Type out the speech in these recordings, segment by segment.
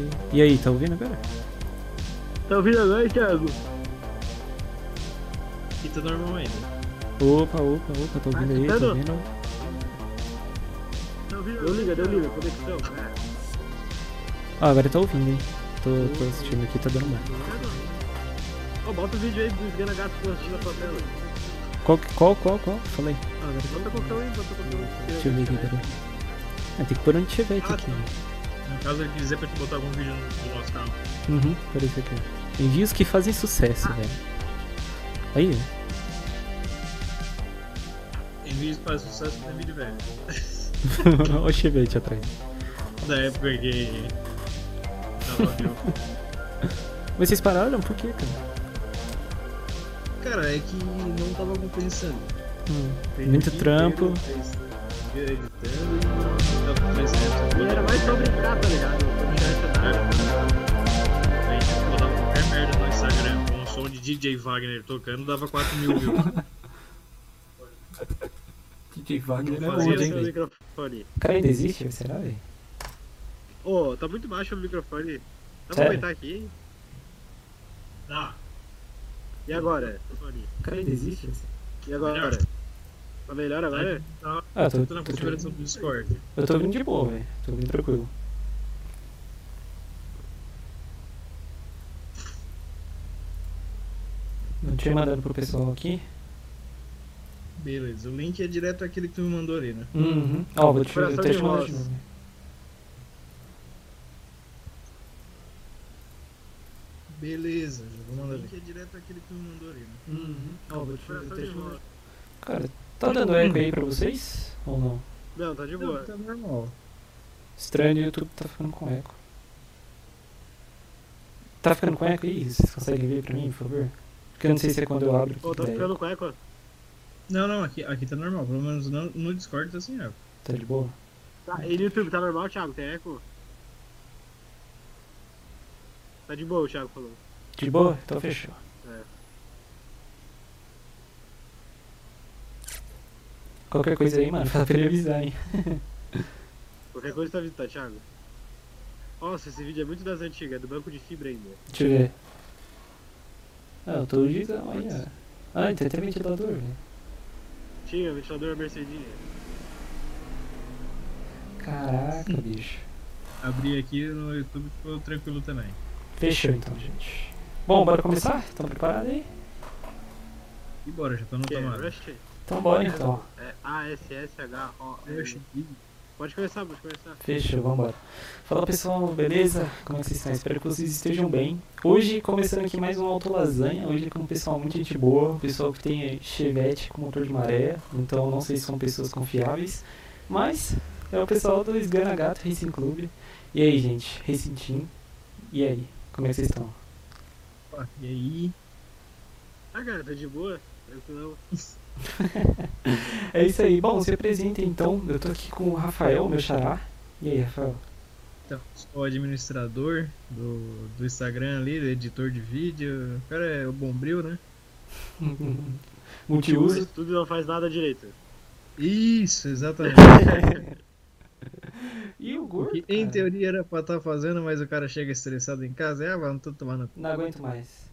aqui. E aí, tá ouvindo agora? Tá ouvindo agora, Thiago? Aqui tá normal ainda. Opa, opa, opa, tá ouvindo aí, tá ouvindo? Tá ouvindo? Deu liga, deu liga, conexão. Ah, agora tá ouvindo, hein? Tô, tô assistindo aqui, tá dando bom. Ó, bota o vídeo aí do Esgana Gato que eu assisti na tua tela. Qual, que- qual, qual, qual? Falei. Ah, bota qualquer um aí, bota qualquer um. Deixa eu ver aqui, peraí. Ah, tem que pôr onde tiver Ah, aqui. tá. No caso ele quiser pra te botar algum vídeo no no nosso canal. Uhum, peraí, aqui. Envios que fazem sucesso, velho. Aí, vídeos que fazem sucesso tem vídeo velho. Olha o chevette atrás. Da época que. Mas vocês pararam? Por quê, cara? Cara, é que não tava compensando. Hum, muito trampo. fez- fez editando e tava 300. E era mais pra brincar, tá ligado? Pra brincar essa nada. Aí tipo, botava qualquer merda no Instagram com o som de DJ Wagner tocando, dava 4 mil views. DJ Wagner é onde, hein, microfone. Cara ainda existe, será, velho? Ô, tá muito baixo o microfone. Dá pra aumentar aqui? Tá. E agora? Cara ainda existe? E agora? Melhor. Tá melhor agora? Tá, Ah, tô, tô na configuração do Discord. eu tô ouvindo de boa, velho. Tô ouvindo tranquilo. Não tinha mandado pro pessoal aqui. Beleza, o link é direto aquele que tu me mandou ali, né? Uhum. Ó, vou te, eu te mandar de novo. Beleza, já vou mandar ali. O link é direto aquele que tu me mandou ali, né? Uhum. Ó, vou te, eu te mandar. Cara, tá dando eco aí pra vocês? Ou não? Não, tá de boa. Tá normal. Estranho, o YouTube tá ficando com eco. Tá ficando com eco aí? Vocês conseguem ver pra mim, por favor? Porque eu não sei se é quando eu abro. Ô, que tá eco. ficando com eco? Não, não, aqui, aqui tá normal. Pelo menos no, no Discord tá assim, ó. Tá de boa? Tá, e no YouTube tá normal, Thiago? Tem eco? Tá de boa, o Thiago falou. De boa? Então fechou. É. Qualquer coisa aí, mano, fala pra ele avisar, hein? Qualquer coisa tá vindo, tá, Thiago? Nossa, esse vídeo é muito das antigas, é do banco de fibra ainda. Deixa eu ver. Ah, eu tô digitando aí, ó. Ah, tem até ventilador, velho. Tinha, ventilador Mercedinha. Caraca, bicho. Abri aqui no YouTube ficou tranquilo também. Fechou então, gente. Bom, bora começar? Estão preparados aí? E bora, já tô no é. Rush? Então bora então. É A-S-S-H-O-L. Pode começar, pode começar. Fechou, vambora. Fala pessoal, beleza? Como é que vocês estão? Espero que vocês estejam bem. Hoje, começando aqui mais um Auto Lasanha. Hoje com um pessoal muito gente boa. Um pessoal que tem Chevette com motor de maré. Então não sei se são pessoas confiáveis. Mas é o pessoal do Esgana Gato Racing Club. E aí, gente? Racing Team. E aí? Como é que vocês estão? E aí? Ah, cara, tá de boa? Tranquilão. É isso aí. Bom, se apresenta então. Eu tô aqui com o Rafael, meu xará. E aí, Rafael? Então, sou o administrador do, do Instagram ali, editor de vídeo. O cara é o Bombril, né? Multiuso. Tudo não faz nada direito. Isso, exatamente. E o gordo? que em teoria era pra estar fazendo, mas o cara chega estressado em casa. É, ah, tomar no cu. Não aguento mais.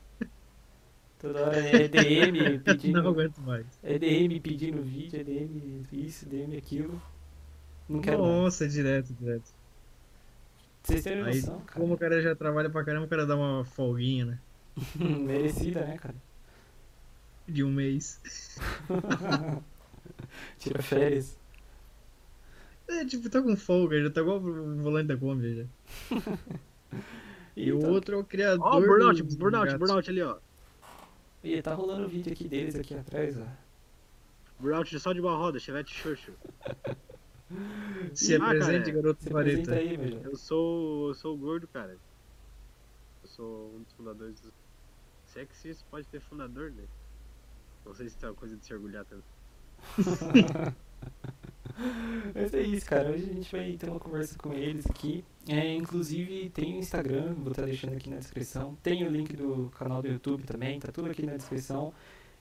Toda hora é DM pedindo. Não aguento mais. É DM pedindo vídeo, é DM isso, DM aquilo. Não quero mais. Nossa, direto, direto. Vocês terem Aí, noção, cara. como o cara já trabalha pra caramba, o cara dá uma folguinha, né? Merecida, né, cara? De um mês. Tira férias. É, tipo, tá com folga, já tá igual o volante da Kombi já. E o então- outro é o criador. Ó, burnout, dos burnout, gatos. burnout ali, ó. Ih, tá rolando o vídeo aqui deles aqui atrás, ó. Burnout só de uma roda, Chevette Xoxo. Se Ah, apresente, cara, garoto Se vareta. jovem. Eu sou. Eu sou o gordo, cara. Eu sou um dos fundadores do. Se é que se isso pode ter fundador, né? Não sei se tem uma coisa de se orgulhar tanto. Mas é isso, cara. Hoje a gente vai ter uma conversa com eles aqui. É, inclusive tem o Instagram, vou estar deixando aqui na descrição. Tem o link do canal do YouTube também, tá tudo aqui na descrição.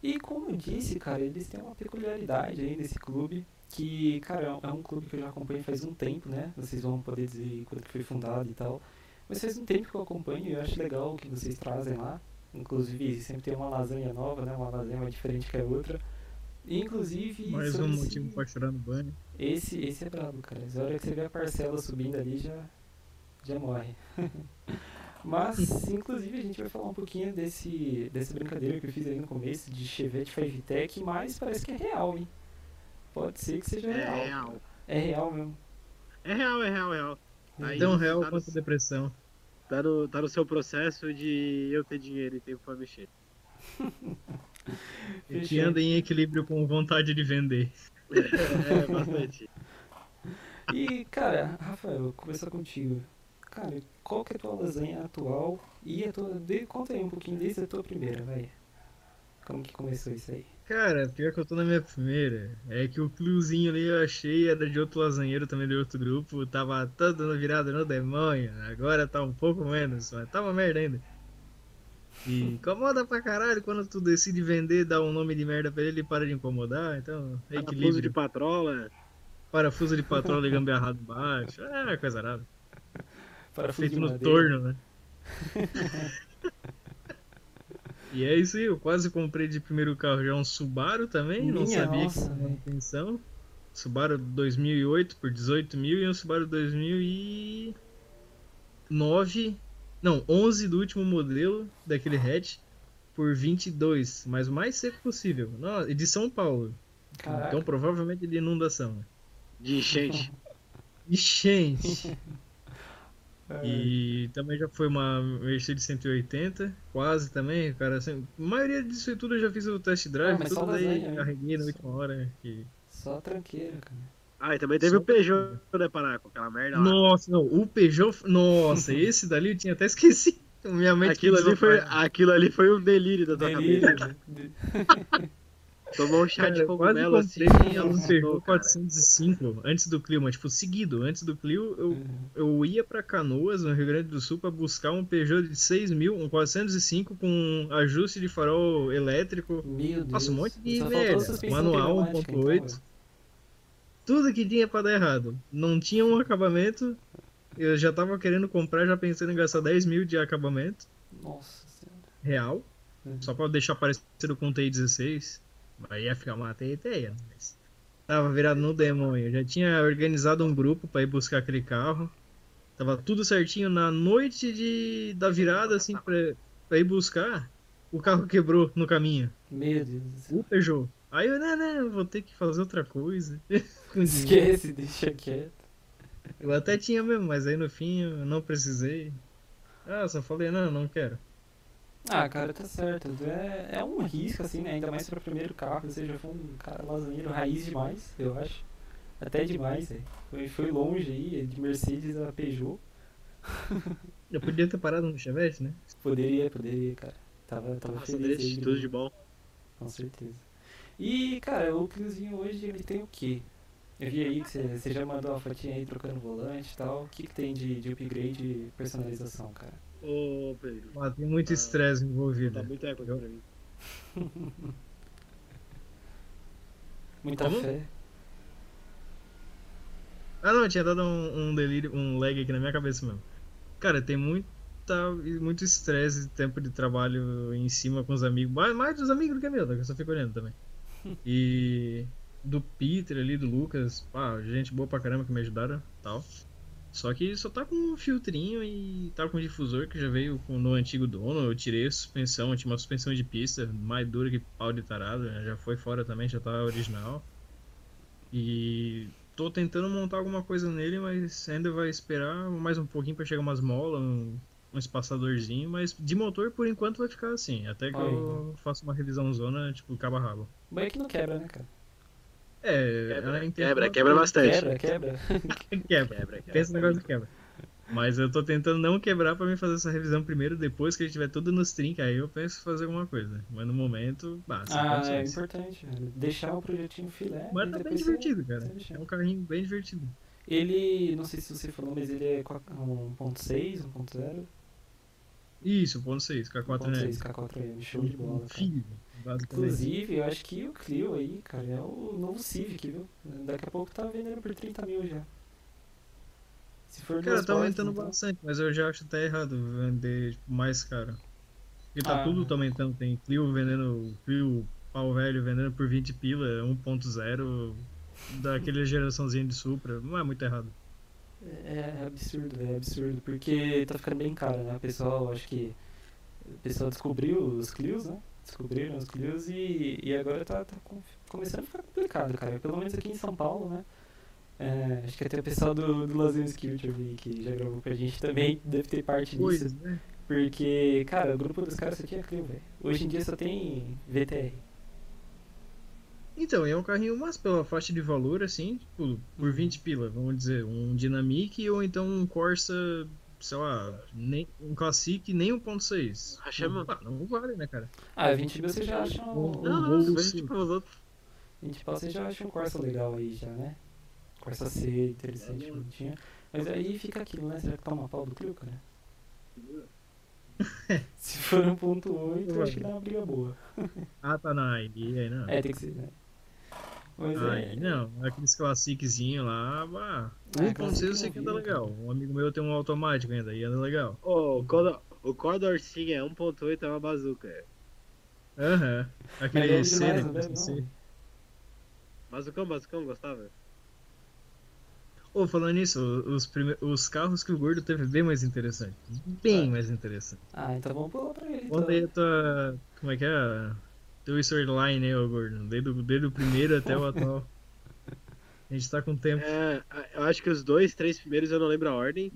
E como eu disse, cara, eles têm uma peculiaridade aí nesse clube, que, cara, é um clube que eu já acompanho faz um tempo, né? Vocês vão poder dizer quando que foi fundado e tal. Mas faz um tempo que eu acompanho e eu acho legal o que vocês trazem lá. Inclusive, sempre tem uma lasanha nova, né? Uma lasanha mais diferente que a outra. Inclusive. Mais um esse- motivo pra chorar no banho. Esse, esse é brabo, cara. A hora que você vê a parcela subindo ali, já, já morre. Mas, inclusive, a gente vai falar um pouquinho desse, dessa brincadeira que eu fiz aí no começo, de Chevette 5Tech, mas parece que é real, hein? Pode ser que seja É real. real. É real mesmo. É real, é real, é real. Aí, Tão real tá no- quanto a depressão. Tá no, tá no seu processo de eu ter dinheiro e tempo pra mexer. E que Fechou. anda em equilíbrio com vontade de vender. é, bastante. E, cara, Rafael, vou começar contigo. Cara, qual que é a tua lasanha atual? E a tua. De, conta aí um pouquinho desde a tua primeira, vai. Como que começou isso aí? Cara, pior que eu tô na minha primeira. É que o Cluzinho ali eu achei era de outro lasanheiro também de outro grupo. Tava todo virado no demônio. Agora tá um pouco menos, mas tá uma merda ainda. E incomoda pra caralho quando tu decide vender, dá um nome de merda pra ele e para de incomodar. Então, é Parafuso de equilíbrio. patrola. Parafuso de patrola e gambiarrado embaixo. É, coisa nada. Parafuso Feito no torno, né? e é isso aí, eu quase comprei de primeiro carro já um Subaru também, não Minha sabia nossa, que tinha velho. manutenção. Subaru 2008 por 18 mil e um Subaru 2009, não, 11 do último modelo daquele hatch por 22, mas o mais seco possível. Não, e de São Paulo, Caraca. então provavelmente de inundação. De enchente. Enchente! É. E também já foi uma Mercedes 180, quase também, cara. Assim, a maioria disso tudo eu já fiz o test drive, Ah, tudo daí né? carreguei na última hora. E... Só tranqueira, cara. Ah, e também teve Só o Peugeot, né, Paraná, com aquela merda lá. Nossa, não, o Peugeot. Nossa, esse dali eu tinha até esquecido. Minha mente Aquilo ali, foi, aquilo ali foi um delírio da tua Delírio, cabeça. né? Tomou um chá Cara, de cogumelo assim e um alucinou, Peugeot cara. 405 antes do Clio, mas tipo, seguido. Antes do Clio, eu, Uhum. eu ia pra Canoas, no Rio Grande do Sul, pra buscar um Peugeot de 6 mil, um 405 com ajuste de farol elétrico. Meu Deus. Nossa, um monte de merda. Manual pneumática, 1.8. tudo que tinha pra dar errado. Não tinha um acabamento. Eu já tava querendo comprar, já pensando em gastar 10 mil de acabamento. Nossa senhora. real. Uhum. Só pra deixar parecido com o TI-16. Aí ia ficar uma teia, mas... Tava virado no demônio. Eu já tinha organizado um grupo pra ir buscar aquele carro. Tava tudo certinho na noite de... da virada, assim, pra... pra ir buscar. O carro quebrou no caminho. Meu Deus do céu. O Peugeot. Aí eu, não, não, vou ter que fazer outra coisa. Esquece, deixa quieto. Eu até tinha mesmo, mas aí no fim eu não precisei. Ah, só falei, não, não quero. Ah, cara, tá certo. É, é um risco, assim, né? Ainda mais pra primeiro carro. Você já foi um cara lasanheiro raiz demais, eu acho. Até demais, velho. Foi, foi longe aí, de Mercedes a Peugeot. Eu podia ter parado no Chevette, né? Poderia, poderia, cara. Tava, tava Nossa, feliz aí, tudo de bom. Com certeza. E, cara, o Cliozinho hoje ele tem o quê? Eu vi aí que você- já mandou uma fotinha aí trocando volante e tal. O que, que tem de, de upgrade e personalização, cara? Ô, Pedro, Ah, tem muito estresse tá envolvido. muito eco aqui pra mim. Muita Como? fé. Ah não, tinha dado um, um delírio, um lag aqui na minha cabeça mesmo. Cara, tem muita, muito estresse, tempo de trabalho em cima com os amigos. Mais, mais dos amigos do que meu, tá? que eu só fico olhando também. E do Peter ali, do Lucas, pá, gente boa pra caramba que me ajudaram tal. Só que só tá com um filtrinho e tá com um difusor que já veio com- no antigo dono. Eu tirei a suspensão, tinha uma suspensão de pista, mais dura que pau de tarado, né? já foi fora também, já tá original. E tô tentando montar alguma coisa nele, mas ainda vai esperar mais um pouquinho pra chegar umas molas, um, um espaçadorzinho, mas de motor por enquanto vai ficar assim, até que Aí. eu faça uma revisão zona, tipo, cabo a rabo. Bom é que não quebra, né, cara? É, Quebra, ela entende quebra, quebra bastante. Quebra, quebra. Quebra. Quebra, quebra. Pensa no negócio de quebra. Mas eu tô tentando não quebrar pra mim fazer essa revisão primeiro, depois que ele tiver tudo nos trinca, aí eu penso em fazer alguma coisa. Mas no momento, bah, sem Ah, é importante. velho. Deixar o projetinho filé. Mas tá bem você- divertido, cara. você. É um carrinho bem divertido. Ele, não sei se você falou, mas ele é qua- 1.6, 1.0? Isso, ponto 6, K4 né? 1.6 K4M, show de bola, cara. Inclusive, eu acho que o Clio aí, cara, é o novo Civic, viu? Daqui a pouco tá vendendo por 30 mil já. Se for Cara, tá aumentando então. bastante, mas eu já acho até errado vender tipo, mais caro. Porque tá Ah. tudo tá aumentando. Tem Clio vendendo, Clio pau velho vendendo por 20 pila, 1.0, daquele geraçãozinha de Supra. Não é muito errado. É, é absurdo, é absurdo, porque tá ficando bem caro, né? O pessoal, acho que o pessoal descobriu os Clios, né? Descobriram os Clios e, e agora tá, tá com- começando a ficar complicado, cara. Pelo menos aqui em São Paulo, né? É, acho que até o pessoal do, do Lazer Skill eu vi que já gravou com a gente também deve ter parte disso. Né? Porque, cara, o grupo dos caras aqui é Clio, velho. Hoje em dia só tem VTR. Então, é um carrinho, mas pela faixa de valor, assim, tipo, por 20 pila, vamos dizer, um Dynamic ou então um Corsa, sei lá, nem, um Classic nem 1.6. Rachama? Ah, não vale, né, cara? Ah, 20 mil você já acha um. Um Não, não, mas sim. tipo, os outros. 20 pau você já acha um Corsa legal aí já, né? Corsa C, interessante, É, bonitinho. Mas aí fica aquilo, né? Será que toma pau do Clio, cara? Se for 1.8, eu acho que dá uma briga boa. Ah, tá na aí, aí não. É, tem que ser, né? Aí é. não, aqueles classiczinhos lá, bah, Ah, classic 1.6 eu sei que anda legal. Um amigo meu tem um automático ainda, e anda legal. Quando o Condor Sim é 1.8 é uma bazuca. Aham. Mas Aquele é C, demais, né? Bazucão, bazucão, gostava? Ô, falando nisso, os, prime... os carros que o gordo teve bem mais interessante. Bem Ah. mais interessante. Ah, então vamos pular pra ele. Então. Conta aí a tua. Como é que é? Teu storyline aí, ô gordo. Desde, desde o primeiro até o atual. A gente tá com tempo. É, eu acho que os dois, três primeiros eu não lembro a ordem,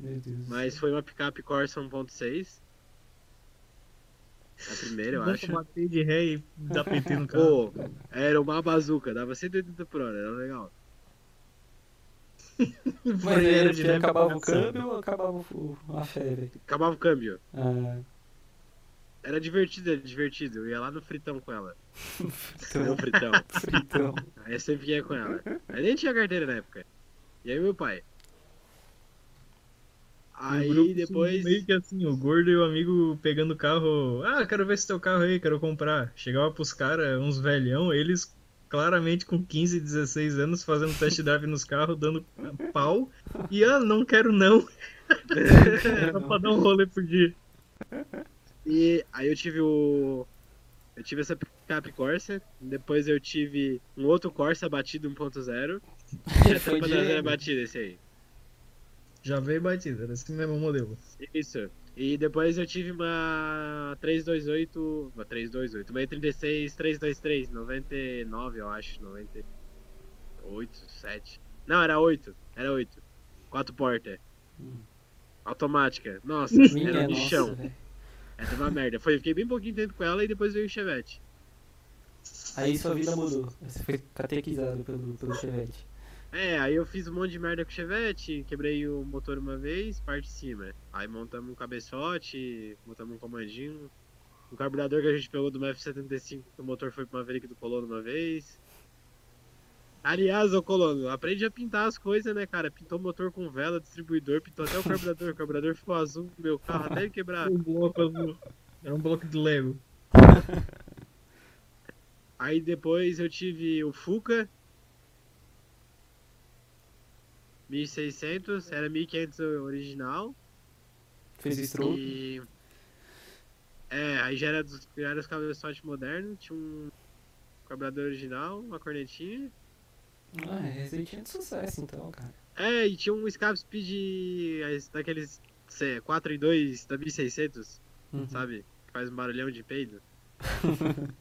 Meu Deus. do mas foi uma picape Corsa 1.6. A primeira, eu Dá acho. bater de ré e dar PT no carro. Pô, era uma bazuca, dava 180 por hora, era legal. Mas era aerodinâmico acabava o câmbio ou acabava o, a fé, Acabava o câmbio. Ah, Era divertido, era divertido. Eu ia lá no fritão com ela. No então, fritão. fritão. Aí eu sempre ia com ela. Aí nem tinha carteira na época. E aí meu pai. Aí depois. Meio que assim, o gordo e o amigo pegando o carro. Ah, quero ver esse teu carro aí, quero comprar. Chegava pros caras, uns velhão, eles claramente com 15, 16 anos fazendo test drive nos carros, dando pau. E ah, não quero não. Só pra dar um rolê por dia. E aí eu tive o. Eu tive essa picape Corsa. Depois eu tive um outro Corsa batido 1.0. Essa Foi de- era batida esse aí. Já veio batida, era esse mesmo modelo. Isso. E depois eu tive uma 328. Uma 328. Uma E36 323. 99, eu acho. 98, 7. Não, era 8. Era 8. 4 portas. Hum. Automática. Nossa, Minha era um nossa, lixão. Velho. Era uma merda. Foi, fiquei bem pouquinho tempo com ela e depois veio o Chevette. Aí sua vida mudou. Você foi catequizado pelo, pelo Chevette. É, aí eu fiz um monte de merda com o Chevette, quebrei o motor uma vez, parte de cima. Aí montamos um cabeçote, montamos um comandinho. O carburador que a gente pegou do F75, que o motor foi pra uma Maverick do Colono uma vez. Aliás, ô Colono, aprende a pintar as coisas, né, cara? Pintou o motor com vela, distribuidor, pintou até o carburador. O carburador ficou azul meu carro até ele quebrar. Um bloco azul. Era um bloco de Lego. Aí depois eu tive o Fuca. 1600, era 1500 original. Fez stroke. E. É, aí já era, dos, já era os cabeçotes modernos, tinha um carburador original, uma cornetinha. Ah, é receitinha de sucesso então, cara. É, e tinha um escape speed as- daqueles sei, 4 em 2 da 1600, Uhum. sabe? Que faz um barulhão de peido.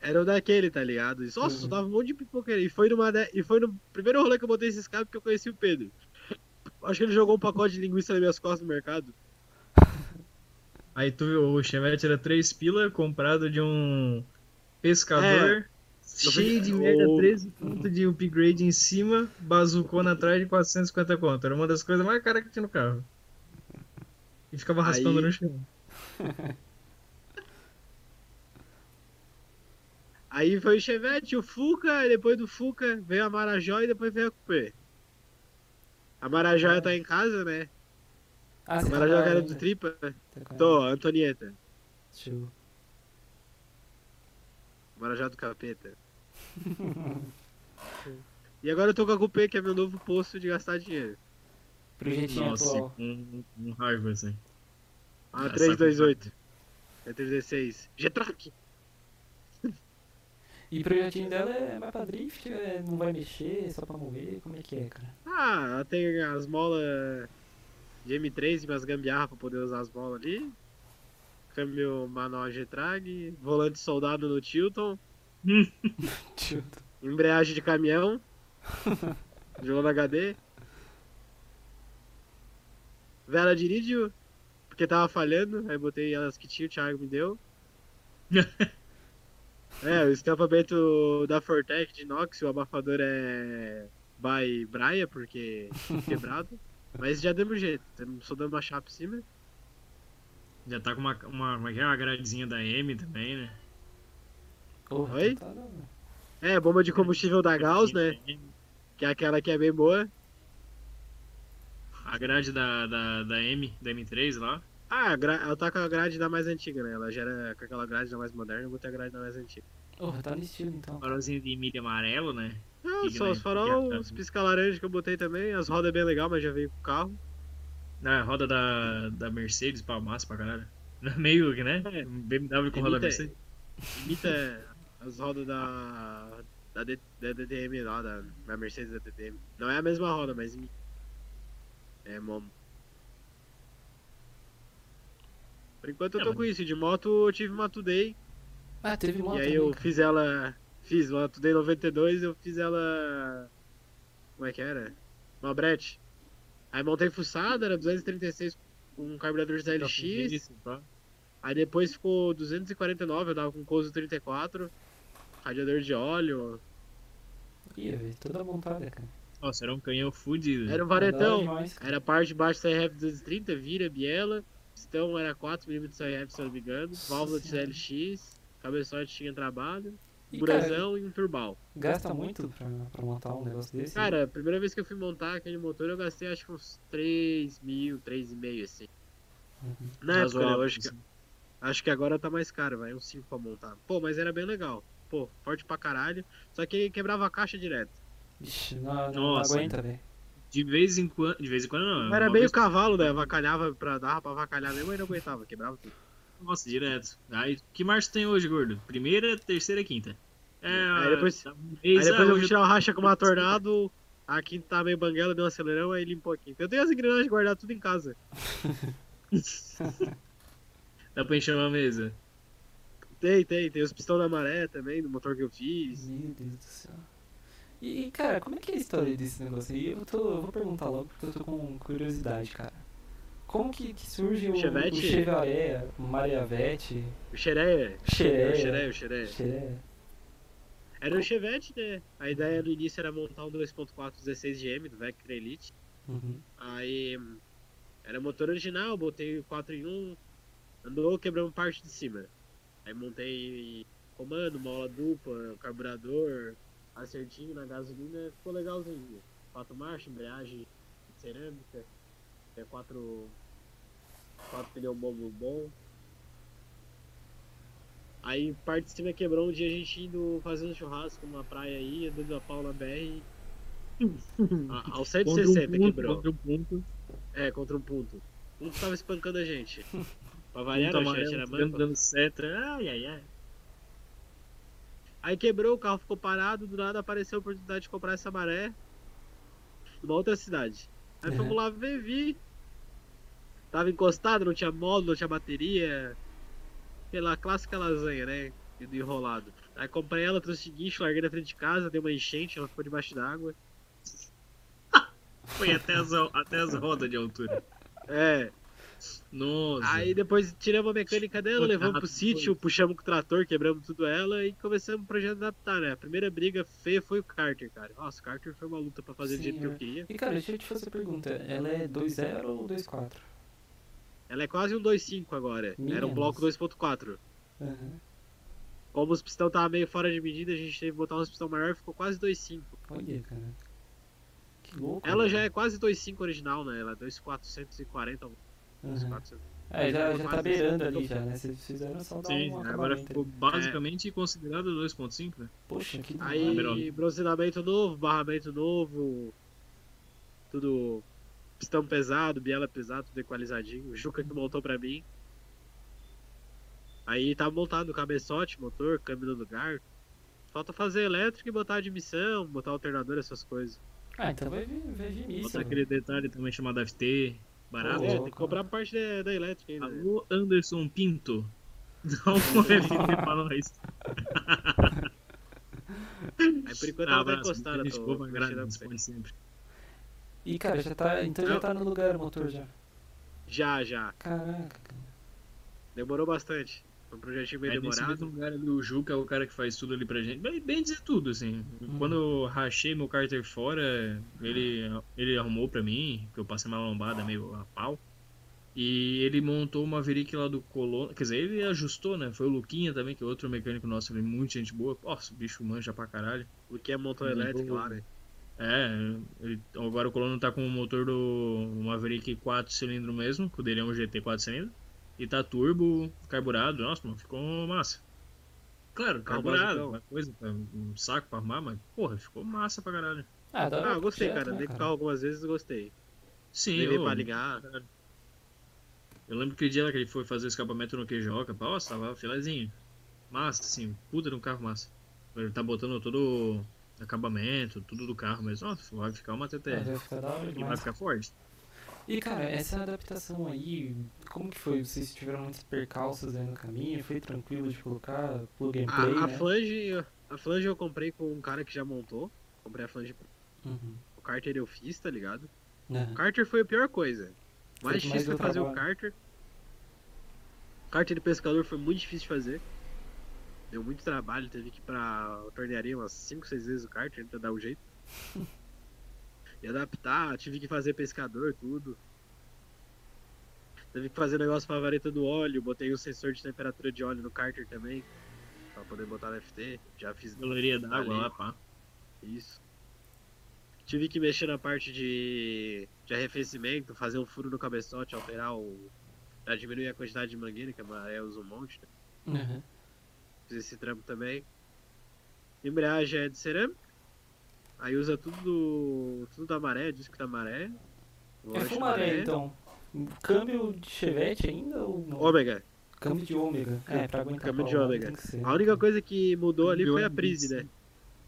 Era o daquele, tá ligado? E, Nossa, Uhum. dava um monte de pipoqueira. E foi, numa de- e foi no primeiro rolê que eu botei esse escape que eu conheci o Pedro. Acho que ele jogou um pacote de linguiça nas minhas costas no mercado. Aí tu, o Chevette era 3 pila, comprado de um pescador, cheio de merda, 13 pontos de upgrade em cima, bazucona atrás de 450 conto. Era uma das coisas mais caras que tinha no carro. E ficava raspando Aí- no chão. Aí foi o Chevette, o Fuca, e depois do Fuca veio a Marajó e depois veio a Coupé. A Marajó tá em casa, né? Ah, A tá Marajó que era do ainda? Tripa. Tá. Tô, Antonieta. Show. Marajá do Capeta. e agora eu tô com a Coupé, que é meu novo posto de gastar dinheiro. Projetinho Nossa, atual. com um raiva, assim. Ah, Essa 328. É 316. G-Track! E o projetinho dela é mais pra drift, é, não vai mexer, é só pra mover, como é que é, cara? Ah, ela tem as molas de M3 e umas gambiarra pra poder usar as molas ali. Câmbio manual G-Trag, volante soldado no Tilton, Tilto. embreagem de caminhão, jogando HD. Vela de irídio, porque tava falhando, aí botei elas que tinha, o Thiago me deu. é, o escapamento da Fortec de inox, o abafador é by Braia, porque quebrado. Mas já demos jeito, temos- só dando uma chapa em cima. Já tá com uma, uma, é é? uma gradezinha da M também, né? Porra, Oi? É, bomba de combustível da Gauss, né? Que é aquela que é bem boa. A grade da, da, da M, da M3 lá. Ah, ela tá com a grade da mais antiga, né? Ela já era com aquela grade da mais moderna, eu botei a grade da mais antiga. Porra, tá no estilo então. Farolzinho de milho amarelo, né? Ah, Que só nem- os farol, é- os pisca laranja que eu botei também, as rodas é bem legal, mas já veio com o carro. Na roda da, da Mercedes, pau massa pra caralho. Meio que, né? É. BMW com roda Mercedes. Imita as rodas da. da, D- da DTM lá, da, da Mercedes da DTM. Não é a mesma roda, mas. É momo. Por enquanto eu É, tô mas- com isso, de moto eu tive uma Today, Ah, teve moto e aí eu fiz ela. Fiz uma Today 92, eu fiz ela. Como é que era? Uma brete. Aí montei fuçada, era 236 com um carburador ZLX. Aí depois ficou 249, eu dava com Coso 34, radiador de óleo. Ia, velho, toda montada, cara. Nossa, era um canhão fudido. Era um varetão, demais, era parte de baixo CRF 230, vira, biela, pistão era 4mm de CRF, se eu não me engano, válvula de. CLX, cabeçote tinha trabalho, E, cara, burazão e um turbal. gasta muito pra, pra montar um negócio desse? Cara, a primeira vez que eu fui montar aquele motor eu gastei acho que uns 3 mil, 3,5 assim. Uhum. Na época, né, acho que, assim. acho que agora tá mais caro, vai, uns 5 pra montar. Pô, mas era bem legal. Pô, forte pra caralho, só que ele quebrava a caixa direto. Vixe, não, não Nossa. aguenta, velho. De vez em quando. De vez em quando não. Era uma meio vez- cavalo, né? Avacalhava pra dar pra avacalhar mesmo, mas não aguentava, quebrava tudo. Nossa, direto. Aí, que marcha tem hoje, gordo? Primeira, terceira e quinta. É, Aí depois- tá Aí depois ah, eu hoje tirar o racha com uma tornado, a quinta tá meio banguela, deu um acelerão, aí limpou aqui. Eu tenho as engrenagens guardadas tudo em casa. Dá pra encher uma mesa. Tem, tem, tem os pistão da maré também, do motor que eu fiz. Meu Deus do céu. E, cara, como é que é a história desse negócio aí? Eu, tô, eu vou perguntar logo porque eu tô com curiosidade, cara. Como que, que surge o, Chevette? o Chevrolet, o Mariavete, O Xeré, o Xeré, Xeré, o Xeré. Xeré? Era um Chevette, né? A ideia no início era montar um 2.4 16GM do Vectra Elite. Uhum. Aí era motor original, botei o 4 em 1, andou quebrando parte de cima. Aí montei comando, mola dupla, carburador, acertinho na gasolina, ficou legalzinho. Quatro marchas, embreagem cerâmica, é quatro, quatro pneu bobo bom. Aí parte de cima quebrou um dia a gente indo fazendo churrasco numa praia aí, andando a pau na BR. a- Aos 160 quebrou. Contra um ponto. É, contra um ponto. Um tava espancando a gente. Pra variar, o chat era manco. dando seta. Ai, ai, ai. Aí quebrou, o carro ficou parado, do nada apareceu a oportunidade de comprar essa maré numa outra cidade. Aí Uhum. fomos lá ver, vi. Tava encostado, não tinha modo, não tinha bateria. Pela clássica lasanha, né? e Do enrolado. Aí comprei ela, trouxe de guincho, larguei na frente de casa, deu uma enchente, ela ficou debaixo d'água. Foi até as, até as rodas de altura. É. Nossa. Aí depois tiramos a mecânica dela, Pô, levamos pro sítio, puxamos com o trator, quebramos tudo ela e começamos o projeto de adaptar, né? A primeira briga feia foi o Carter, cara. Nossa, o Carter foi uma luta pra fazer do jeito que eu Sim, queria. E, cara, deixa eu te fazer a pergunta. Ela é 2.0 ou 2.4? Ela é quase um 2.5 agora. Era um bloco 2.4. Uhum. Como os pistão tava meio fora de medida, a gente teve que botar uns pistão maior, ficou quase 2.5. Olha, cara. Que louco. Ela velho. já é quase 2.5 original, né? Ela é 2.440, Uhum. 2.400. É, já, já tá beirando ali já, né? Vocês fizeram só dar Sim, um agora acabamento ficou basicamente considerado 2.5, né? Poxa, que Aí, bronzeamento novo, barramento novo, tudo pistão pesado, biela pesado, tudo equalizadinho. O Juca que montou pra mim. Aí tá montado o cabeçote, motor, câmbio no lugar. Falta fazer elétrico e botar admissão, botar alternador, essas coisas. Ah, então vai vir, vai vir isso. Bota aquele detalhe também chamado FT, barato. É, tem que comprar parte da, da elétrica ainda. Alô, Anderson Pinto. Dá um FT pra nós. Aí por enquanto ela tá abraço, encostada, tô boa, mexendo dispõe sempre. E cara, já tá. Então já tá no lugar o motor já. Já, já. Caraca, cara. Demorou bastante. Foi um projetinho meio nesse demorado. mesmo lugar ali, o Juca é o cara que faz tudo ali pra gente. Bem, bem dizer tudo, assim. Hum. Quando eu rachei meu cárter fora, ele, ele arrumou pra mim, que eu passei uma lombada meio a pau. E ele montou uma Maverick lá do Colono. Quer dizer, ele ajustou, né? Foi o Luquinha também, que é outro mecânico nosso, ele é muito gente boa. Nossa, o bicho manja pra caralho. O que é motor Uhum. elétrico lá, né? É, ele- agora o Colono tá com o motor do Maverick 4 cilindros mesmo, que o dele é um GT 4 cilindros. E tá turbo, carburado, nossa, mano, ficou massa. Claro, carburado, basicão. uma coisa, tá, um saco pra arrumar, mas porra, ficou massa pra caralho. Ah, hora Ah, eu gostei, projeto, cara. né, carro algumas vezes e gostei. Sim, Levei ô, pra ligar. Eu lembro que o dia lá que ele foi fazer o escapamento no Queijoca, pá, nossa, tava filezinho. Massa, assim, puta de um carro massa. Ele tá botando todo o acabamento, tudo do carro mesmo. Nossa, vai ficar uma Ah, TTR. da hora E vai ficar forte. E cara, essa adaptação aí, como que foi? Vocês tiveram muitos percalços aí no caminho? Foi tranquilo de colocar plug and A, play, a né? flange, a flange eu comprei com um cara que já montou. Comprei a flange. Uhum. O Carter eu fiz, tá ligado? Aham. O Carter foi a pior coisa. O mais o difícil foi fazer o trabalho. Carter. O Carter de pescador foi muito difícil de fazer. Deu muito trabalho, teve que ir pra tornearia umas 5, 6 vezes o Carter pra dar o jeito. E adaptar, tive que fazer pescador, tudo. Teve que fazer negócio pra vareta do óleo, botei o sensor de temperatura de óleo no Carter também. Pra poder botar no FT. Já fiz Galeria d'água lá, pá. isso. Tive que mexer na parte de, de arrefecimento, fazer um furo no cabeçote, alterar o. pra diminuir a quantidade de mangueira, que a maré usa um monte, né? Aham. Fiz esse trampo também. Embreagem é de cerâmica. Aí usa tudo do. tudo da maré, disco da maré. É da maré, então. Câmbio de Chevette ainda ou não? Ômega. Câmbio de ômega. É, pra aguentar Câmbio de ômega. ser. A única coisa que mudou ali foi a é prise, né?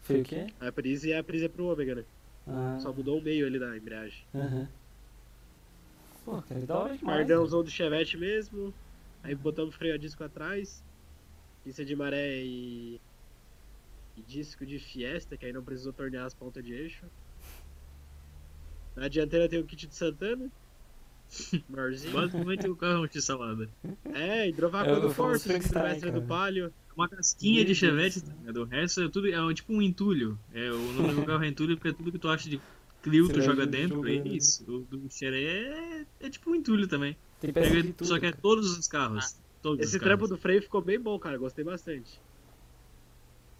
Foi o quê? A prise e a prise é pro ômega, né? Ah, Só mudou o meio ali da embreagem. aham. Pô, cara, da hora demais. né? Pardãozão do Chevette mesmo. Aí botamos freio a disco atrás. Pista de maré e. E disco de Fiesta, que aí não precisou tornear as pontas de eixo. Na dianteira tem o kit de Santana. Maiorzinho. Basicamente o carro é um x-salada. É, hidrovácuo É do Force, mestre do. Palio. Uma casquinha de Meu chevette, Deus. tá ligado? o resto é tudo, é tipo um entulho. É, o nome do carro é entulho porque é tudo que tu acha de Clio tu joga dentro, jogando, é né? isso. O do Xeré é, é tipo um entulho também. Tem Pega- de tudo. só que é cara. todos os carros. todos Esse os trampo carros. do freio ficou bem bom, cara. Gostei bastante.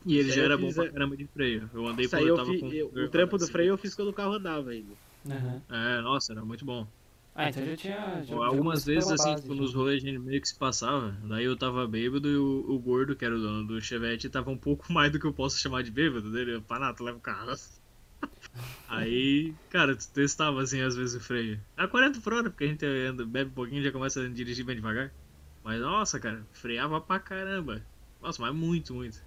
E ele Isso já era bom pra é- caramba de freio. Eu andei Isso eu eu tava fi- com eu- o trampo do freio eu fiz quando o carro andava ainda. Aham. É, nossa, era muito bom. Ah, então já tinha. Já, Algumas vezes, assim, base, tipo, já. nos rolês a gente meio que se passava. Daí eu tava bêbado e o, o gordo, que era o dono do Chevette, tava um pouco mais do que eu posso chamar de bêbado dele. Panato, leva o carro. Aí, cara, tu testava assim às vezes o freio. A 40 por hora, porque a gente anda, bebe um pouquinho e já começa a dirigir bem devagar. Mas nossa, cara, freava pra caramba. Nossa, mas muito, muito.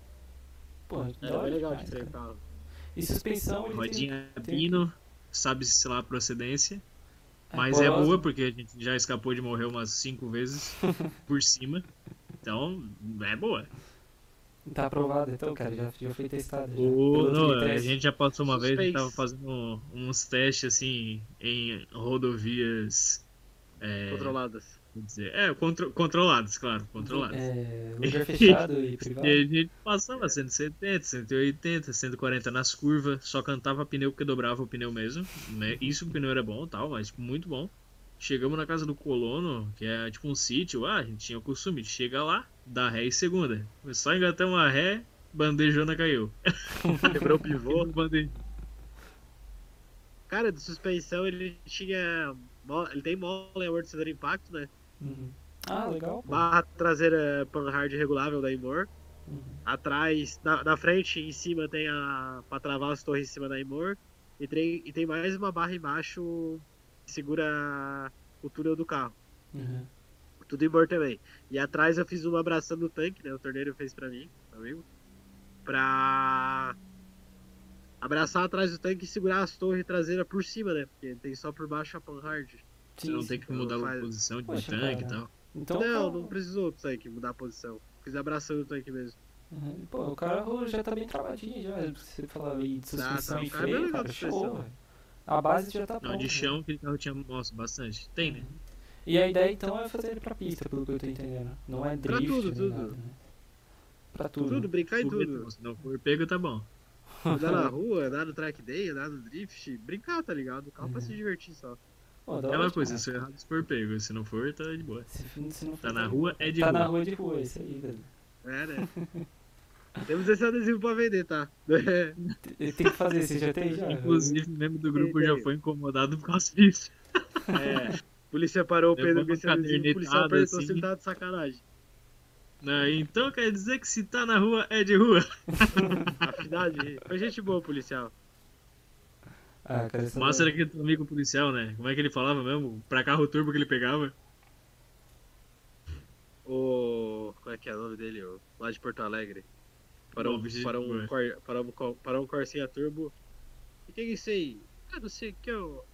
Pô, Era bem legal demais, de cara. carro. E suspensão, Rodinha tem- Pino, sabe-se lá a procedência. é Mas é porosa. boa porque a gente já escapou de morrer umas cinco vezes por cima. Então, é boa. Tá aprovado então, cara. Já, já foi testado. Já. O, não, a gente já passou uma vez, a gente Suspense. tava fazendo uns testes assim em rodovias. É, Controladas. Dizer, é contro- controladas, claro, controladas. É, lugar fechado e privado. E a gente passava 170, 180, 140 nas curvas, só cantava pneu porque dobrava o pneu mesmo. Né? Isso o pneu era bom tal, mas tipo, muito bom. Chegamos na casa do colono, que é tipo um sítio, ah, a gente tinha o costume de chegar lá, dar ré e segunda. Foi só engatar uma ré, bandejona caiu. Quebrou o pivô. Bande- Cara, de suspensão ele tinha. Ele tem mola em amortecedor impacto, né? Uhum. Ah, legal. pô. Barra traseira panhard regulável da Imor. Uhum. Atrás, na, na frente, em cima tem a. pra travar as torres em cima da Imor. E tem, e tem mais uma barra embaixo que segura o túnel do carro. Uhum. Tudo Imor também. E atrás eu fiz uma abraçando o tanque, né? O torneiro fez pra mim, meu amigo. Pra. Abraçar atrás do tanque e segurar as torres traseiras por cima, né? Porque tem só por baixo a panhard. Você não tem que mudar faz- a posição de Poxa, tanque e cara. tal. Então, não, não precisou do tanque mudar a posição. Fiz abraçando o tanque mesmo. Uhum. Pô, o carro já tá bem travadinho já. Você falava aí de Tá, suspensão tá, e o carro é bem freio, legal cara, de show, suspensão. velho. A base já tá Não, pronta. de né? chão aquele carro tinha mostra bastante. Tem, né? E a ideia então é fazer ele pra pista, pelo que eu tô entendendo. Não é Pra drift tudo, nem tudo. nada, né? Pra tudo. Tudo, brincar em tudo. Se não for pego, tá bom. Andar na rua, andar no track day, andar no drift, brincar, tá ligado? O carro pra Uhum. se divertir só. Pô, da Aquela coisa, se errado, se for pego. Se não for, tá de boa. Se, se não for Tá na rua, é de Tá rua. na rua de rua, isso aí, velho. É, né? Temos esse adesivo pra vender, tá? Tem tem que fazer, você já tem já? Inclusive, o membro do grupo já foi incomodado por causa disso. É. Polícia parou o Pedro com uma esse adesivo, o policial se assim. ele tava de sacanagem. Não, então quer dizer que se tá na rua, é de rua. Afinal, de... foi gente boa, policial. Ah, cara, essa Mostra aqui teu amigo policial, né? Como é que ele falava mesmo? Pra carro turbo que ele pegava. O. Como é que é o nome dele? O... Lá de Porto Alegre. Para um, para um, cor... para um, para um Corsinha Turbo. O que é isso aí? Ah, não sei o que eu.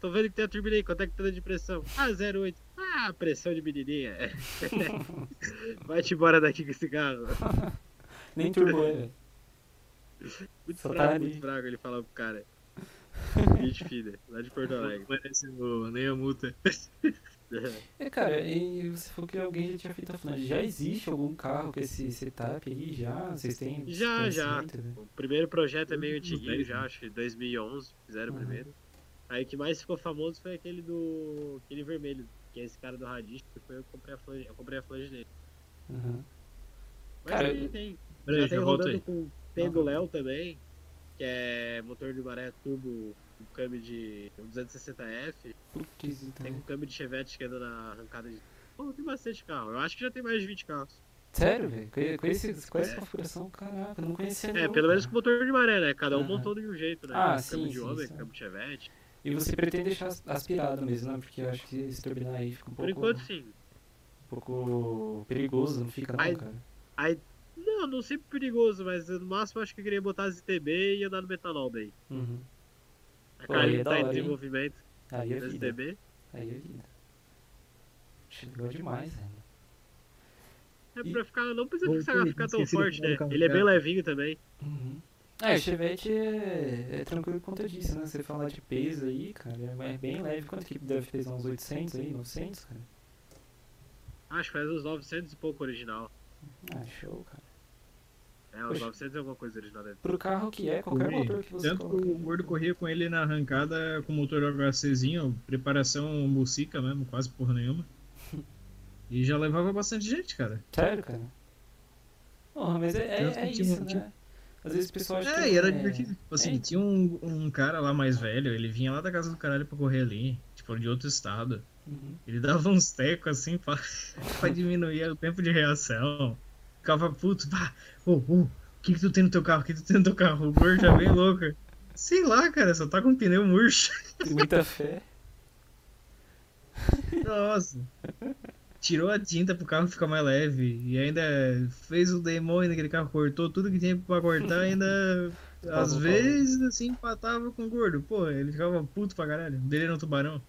Tô vendo que tem a turbina aí, quanto é que tá dando de pressão? Ah, 0,8. Ah, pressão de menininha. Vai-te embora daqui com esse carro. Nem turbo é, velho. Muito Só fraco, tá muito fraco ele falava pro cara. Gente fina, lá de Porto Alegre. merece o- nem a multa. É, cara, e você falou que alguém já tinha feito a FNAC. Já existe algum carro com esse setup aí? Já? Vocês têm Já, já. né? O primeiro projeto é meio Uns antiguinho 10, já, acho que 2011 fizeram o Uhum. primeiro. Aí o que mais ficou famoso foi aquele do. aquele vermelho, que é esse cara do Radist, que foi eu que comprei a flange, eu comprei a flange dele. Uhum. Mas Cara, aí tem. Já tem rodando aí. com tem do Léo também, que é motor de maré turbo com câmbio de 260F. Putz, Tem então. um câmbio de Chevette que anda na arrancada de. Pô, tem bastante carro. Eu acho que já tem mais de 20 carros. Sério, velho? Com, essa É. configuração, caraca, eu não conhecia É, pelo menos com motor de maré, né? Cada um montou de um jeito, né? Ah, câmbio sim, de sim, homem, câmbio de Chevette. E você pretende deixar as- aspirado mesmo, né? Porque eu acho que esse turbinar aí fica um Por pouco, enquanto, sim. um pouco perigoso, não fica não, Aí- cara? Aí, não, não sempre perigoso, mas no máximo acho que eu queria botar as ITB e andar no metanol daí. Uhum. A aí é tá em desenvolvimento Aí é vida. ITB. Aí é vida. Legal demais, velho. É E- pra ficar, não precisa ficar, ficar tão forte, né? Ele é bem cara. levinho também. Uhum. É, o Chevette é, é tranquilo por conta disso, né? Você falar de peso aí, cara, é bem leve. Quanto que deve pesar? Uns 800 aí, 900, cara? Acho que faz uns 900 e pouco original. Ah, show, cara. É, Poxa. 900 e alguma coisa original dentro. Pro carro que é, qualquer Corri. motor que você Tanto que coloca. o gordo corria com ele na arrancada com motor HCzinho, preparação musica mesmo, quase porra nenhuma. E já levava bastante gente, cara. Sério, cara? Porra, mas é, é, que é isso, tinha- né? Às vezes o pessoal acha É, que e era é- divertido. Tipo assim, é. tinha um, um cara lá mais velho, ele vinha lá da casa do caralho pra correr ali, tipo, de outro estado. Uhum. Ele dava uns tecos assim pra, pra diminuir o tempo de reação. Ficava puto, pá, ô, ô, o que que tu tem no teu carro? O que tu tem no teu carro? O gordo já bem louco. Sei lá, cara, só tá com pneu murcho. Tem muita fé. Nossa. Tirou a tinta pro carro ficar mais leve. E ainda fez o demônio naquele carro, cortou tudo que tinha pra cortar, ainda. Às vezes, assim, empatava com o gordo. Pô, ele ficava puto pra caralho. Dele era um tubarão.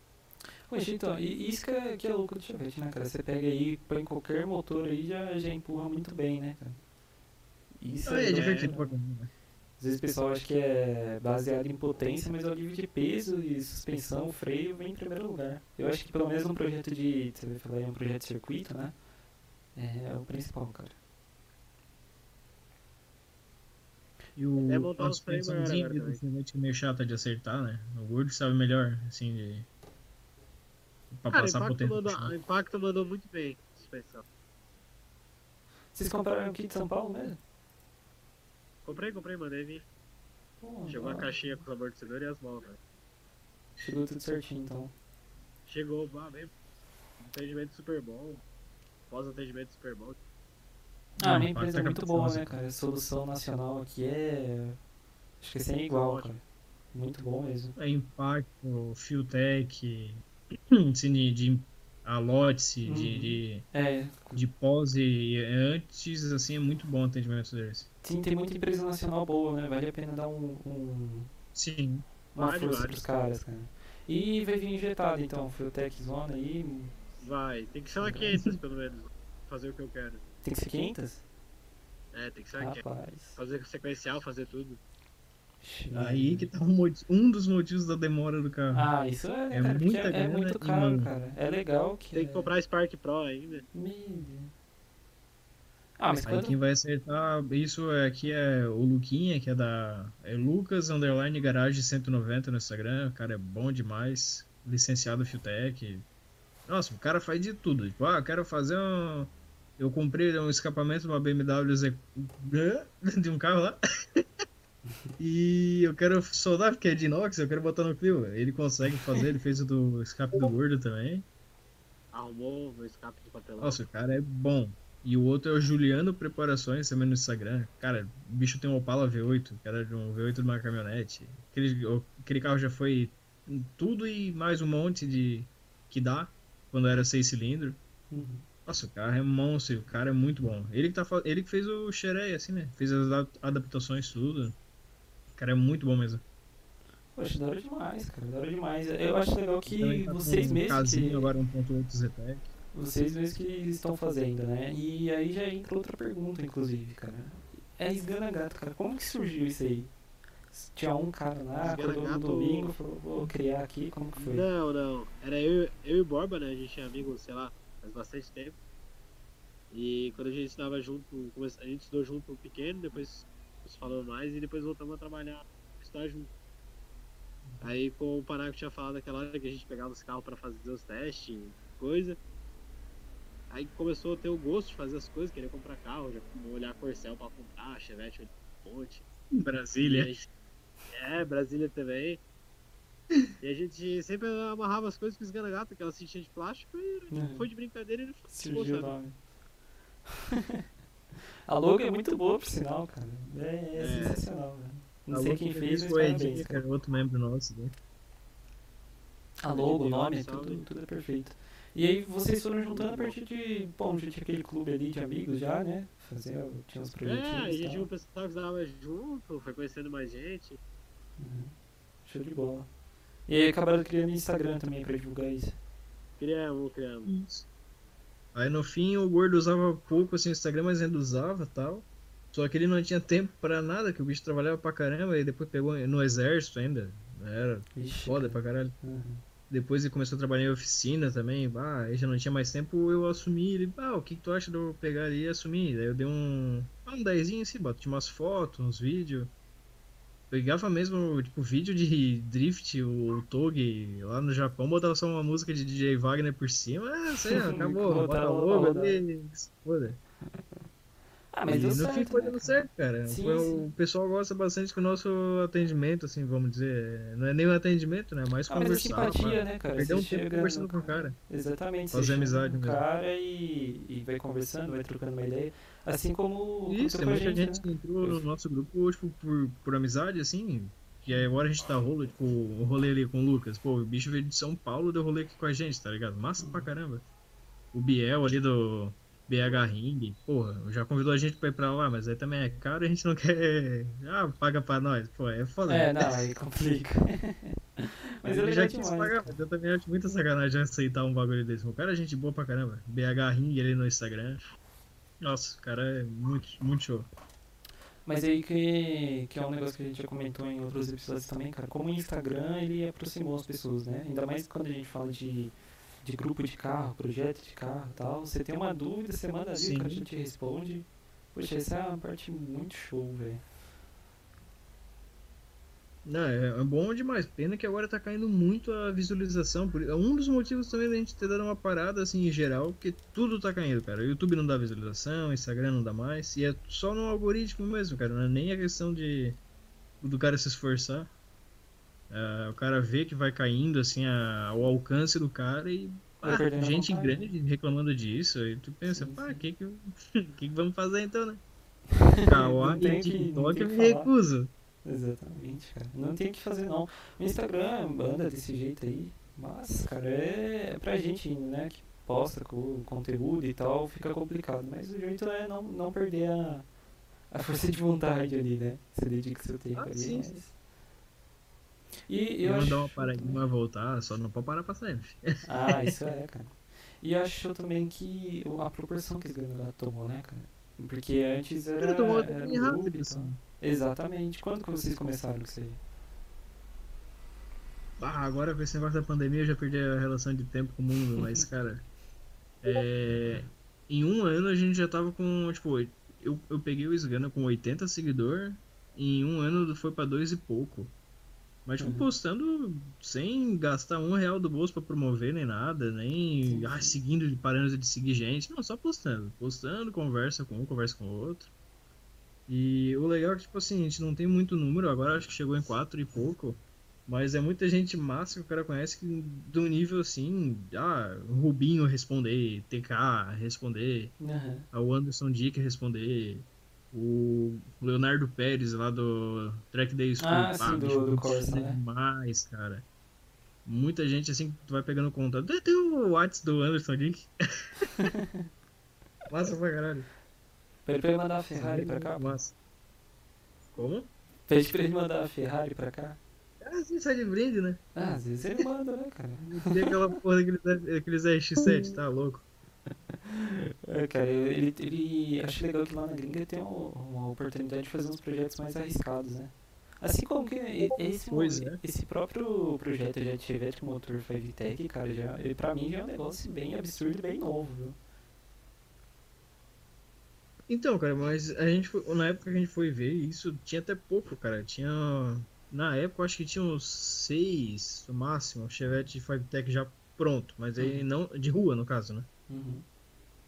Poxa, então, e isso que é, que é louco do Chevette, né, cara? Você pega aí, põe qualquer motor aí, já, já empurra muito bem, né, cara? Isso é é, divertido pra caramba. Às vezes o pessoal acha que é baseado em potência, mas o alívio de peso e suspensão, freio vem em primeiro lugar. Eu acho que pelo menos num projeto de. Você vai falar aí um projeto de circuito, né? É, é o principal, cara. E o É do também. Chevette é meio chata de acertar, né? O gordo sabe melhor, assim, de. Pra Cara, o passar pro mandou, o impacto mandou muito bem. Suspensão. Vocês compraram aqui de São Paulo mesmo? Comprei, comprei, mandei vir. Pô, Chegou a caixinha com os amortecedores e as molas. Chegou tudo certinho, então. Chegou, vá mesmo. Atendimento super bom. Pós-atendimento super bom. Ah, Não, minha empresa é a muito boa, captação, né, assim. cara? A solução nacional aqui é. Acho que sem igual, cara. Muito bom mesmo. É Impacto, Fiotech, Cine de a Lotse, Uhum. de, de, É, de pós e antes, assim, é muito bom o atendimento deles. sim, tem muita empresa nacional boa, né? Vale a pena dar um, um- Sim. uma Vale, força vale. pros caras, cara. E vai vir injetado, então, Fueltech Zona aí. Vai, tem que ser uma 500 pelo menos. Fazer o que eu quero. Tem que ser 500? É, tem que ser uma 500. Rapaz. Fazer sequencial, fazer tudo. Aí que tá um, um dos motivos da demora do carro. Ah, isso é, É cara? Muita é, é muito caro, cara. É legal que. Tem que é- comprar Spark Pro ainda. Ah, mas Aí quando. quem vai acertar isso aqui é o Luquinha, que é da é Lucas Underline Garage 190 no Instagram. O cara é bom demais. Licenciado Fiotech. Nossa, o cara faz de tudo. Tipo, ah, eu quero fazer um. Eu comprei um escapamento de uma BMW Z... de um carro lá. e eu quero soldar porque é de inox, eu quero botar no Clio. Ele consegue fazer, ele fez o do escape do gordo também. Arrumou meu escape de papelão. Nossa, o cara é bom. E o outro é o Juliano Preparações, também no Instagram. Cara, o bicho tem um Opala V8, que era de um V8 de uma caminhonete. Aquele, o- aquele carro já foi tudo e mais um monte de que dá quando era seis cilindros. Uhum. Nossa, o carro é monstro, o cara é muito bom. Ele que, tá, ele que fez o Xerei, assim, né? Fez as adaptações, tudo. O cara é muito bom mesmo. Poxa, da hora demais, cara. Da hora demais. Eu acho legal que tá vocês um mesmos. Que, agora 1.8 Zetec. vocês mesmos que estão fazendo, né? E aí já entra outra pergunta, inclusive, cara. É esgana gato, cara. Como que surgiu isso aí? Tinha um cara lá, acordou no domingo, falou, vou criar aqui, como que foi? Não, não. Era eu, eu e o Borba, né? A gente é amigo, sei lá, faz bastante tempo. E quando a gente estudava junto, a gente estudou junto pequeno, depois nos falou mais e depois voltamos a trabalhar, estudar junto. Aí com o Panaco tinha falado aquela hora que a gente pegava os carros pra fazer os testes, coisa. Aí começou a ter o gosto de fazer as coisas, querer comprar carro, já olhar Corcel pra comprar, Chevette um monte. Brasília. Gente- É, Brasília também. E a gente sempre amarrava as coisas com esgana gato, aquela cintinha de plástico, e Uhum. foi de brincadeira e ficou, Surgiu o sabe? A logo é muito boa, por sinal, cara. É, é É. sensacional, velho. Não A sei quem fez, mas foi o parabéns, cara. cara, outro membro nosso. Né? A logo, o nome, salve. tudo, tudo é perfeito. E aí vocês foram juntando a partir de. Bom, já tinha aquele clube ali de amigos já, né? Fazer, tinha uns É, a projetinhos. gente e tinha um tal. pessoal que estudava junto, foi conhecendo mais gente. Uhum. Show de bola. E aí acabaram criando Instagram também pra divulgar isso. Criamos, criamos. Aí no fim o gordo usava pouco assim o Instagram, mas ainda usava tal. Só que ele não tinha tempo pra nada, que o bicho trabalhava pra caramba e depois pegou no exército ainda. Era Ixi, foda pra caralho. Uhum. Depois ele começou a trabalhar em oficina também. Ah, aí já não tinha mais tempo, eu assumi. Ele, ah, o que, que tu acha de eu pegar ali e assumir? Daí eu dei um. ah, Um dezinho assim, bati umas fotos, uns vídeos. Pegava mesmo, tipo, vídeo de drift, o Tog lá no Japão, botava só uma música de DJ Wagner por cima. Ah, aí, ó, acabou, Botava bota lá logo ali. se Foda. Ah, mas e no certo, fim foi né, dando cara? certo, cara. Sim, Foi- sim. O pessoal gosta bastante do nosso atendimento, assim, vamos dizer. Não é nem um atendimento, né? É mais Ah, mas é conversar. simpatia, né, cara? Perder Você um tempo conversando com o cara. Exatamente. Fazer amizade no mesmo. cara e, e vai conversando, vai trocando uma ideia. Assim como Isso, tem muita gente, gente né? que entrou no nosso grupo, tipo, por, por amizade, assim. Que agora a gente tá rolo, tipo, o rolê ali com o Lucas. Pô, o bicho veio de São Paulo, deu rolê aqui com a gente, tá ligado? Massa pra caramba. O Biel ali do BH Ring, porra, já convidou a gente pra ir pra lá, mas aí também é caro e a gente não quer. Ah, paga pra nós. Pô, é foda. É, né? não, aí complica. mas é Ele legal já quis pagar, mas eu também acho muita sacanagem aceitar um bagulho desse. O cara é gente boa pra caramba. BH Ring ali no Instagram. Nossa, o cara é muito, muito show. Mas aí que, que é um negócio que a gente já comentou em outros episódios também, cara. Como o Instagram, ele aproximou as pessoas, né? Ainda mais quando a gente fala de, de grupo de carro, projeto de carro e tal. Você tem uma dúvida, você manda ali, o cara já te responde. Poxa, essa é uma parte muito show, velho. Não, é, é bom demais. Pena que agora tá caindo muito a visualização. Por, é um dos motivos também da gente ter dado uma parada assim em geral, porque tudo tá caindo, cara. O YouTube não dá visualização, o Instagram não dá mais. E é só no algoritmo mesmo, cara. Não é nem a questão de do cara se esforçar. É, o cara vê que vai caindo assim a- o alcance do cara e a gente grande reclamando disso, e tu pensa, Sim, pá, o que que, que que vamos fazer então, né? Kawaii e TikTok eu me recuso. Exatamente, cara. Não tem o que fazer, não. O Instagram anda desse jeito aí. Mas, cara, é pra gente, né, que posta com conteúdo e tal, fica complicado. Mas o jeito é não, não perder a, a força de vontade ali, né? Você dedica seu tempo Ah, ali, sim, mas... sim. E Eu eu não acho... uma paradinha, voltar, só não pode parar pra sempre. Ah, isso é, cara. E eu acho também que a proporção que esse Granada tomou, né, cara? Porque antes era, Ele tomou era rápido, e assim. tal. Exatamente. Quando que vocês começaram com isso aí? Ah, agora com esse negócio da pandemia eu já perdi a relação de tempo com o mundo, mas, cara, é, em um ano a gente já tava com, tipo, eu, eu peguei o Sgana com 80 seguidores, e em um ano foi pra dois e pouco. Mas, tipo, Uhum. postando sem gastar um real do bolso pra promover nem nada, nem ah, seguindo, parando de seguir gente. Não, só postando. Postando, conversa com um, conversa com o outro. E o legal é que, tipo assim, a gente não tem muito número, agora acho que chegou em quatro e pouco. Mas é muita gente massa que o cara conhece que do nível assim, ah, o Rubinho responder, TK responder, Aham. o Anderson Dick responder, o Leonardo Pérez lá do Track Day School. Ah, sim, do- do foda né? demais, cara. Muita gente assim que tu vai pegando contato. Tem- Tem o WhatsApp do Anderson Dick. massa pra caralho. Pede pra ele mandar a Ferrari pra cá. Massa. Como? Pede pra ele mandar a Ferrari pra cá. Ah, sim, sai de brinde, né? Ah, às vezes ele manda, né, cara? Tem aquela porra daqueles, daqueles RX7, tá louco? É, cara, ele, ele acho legal que lá na gringa tem uma, uma oportunidade de fazer uns projetos mais arriscados, né? Assim como que esse, Pois mo- é. esse próprio projeto Jet Chevette motor 5Tech, cara, já, ele, pra mim já é um negócio bem absurdo e bem novo, viu? Então, cara, mas a gente foi, na época que a gente foi ver isso, tinha até pouco, cara. Tinha. Na época acho que tinha uns seis, no máximo, Chevette 5Tech já pronto, mas aí Uhum. não. De rua, no caso, né? Uhum.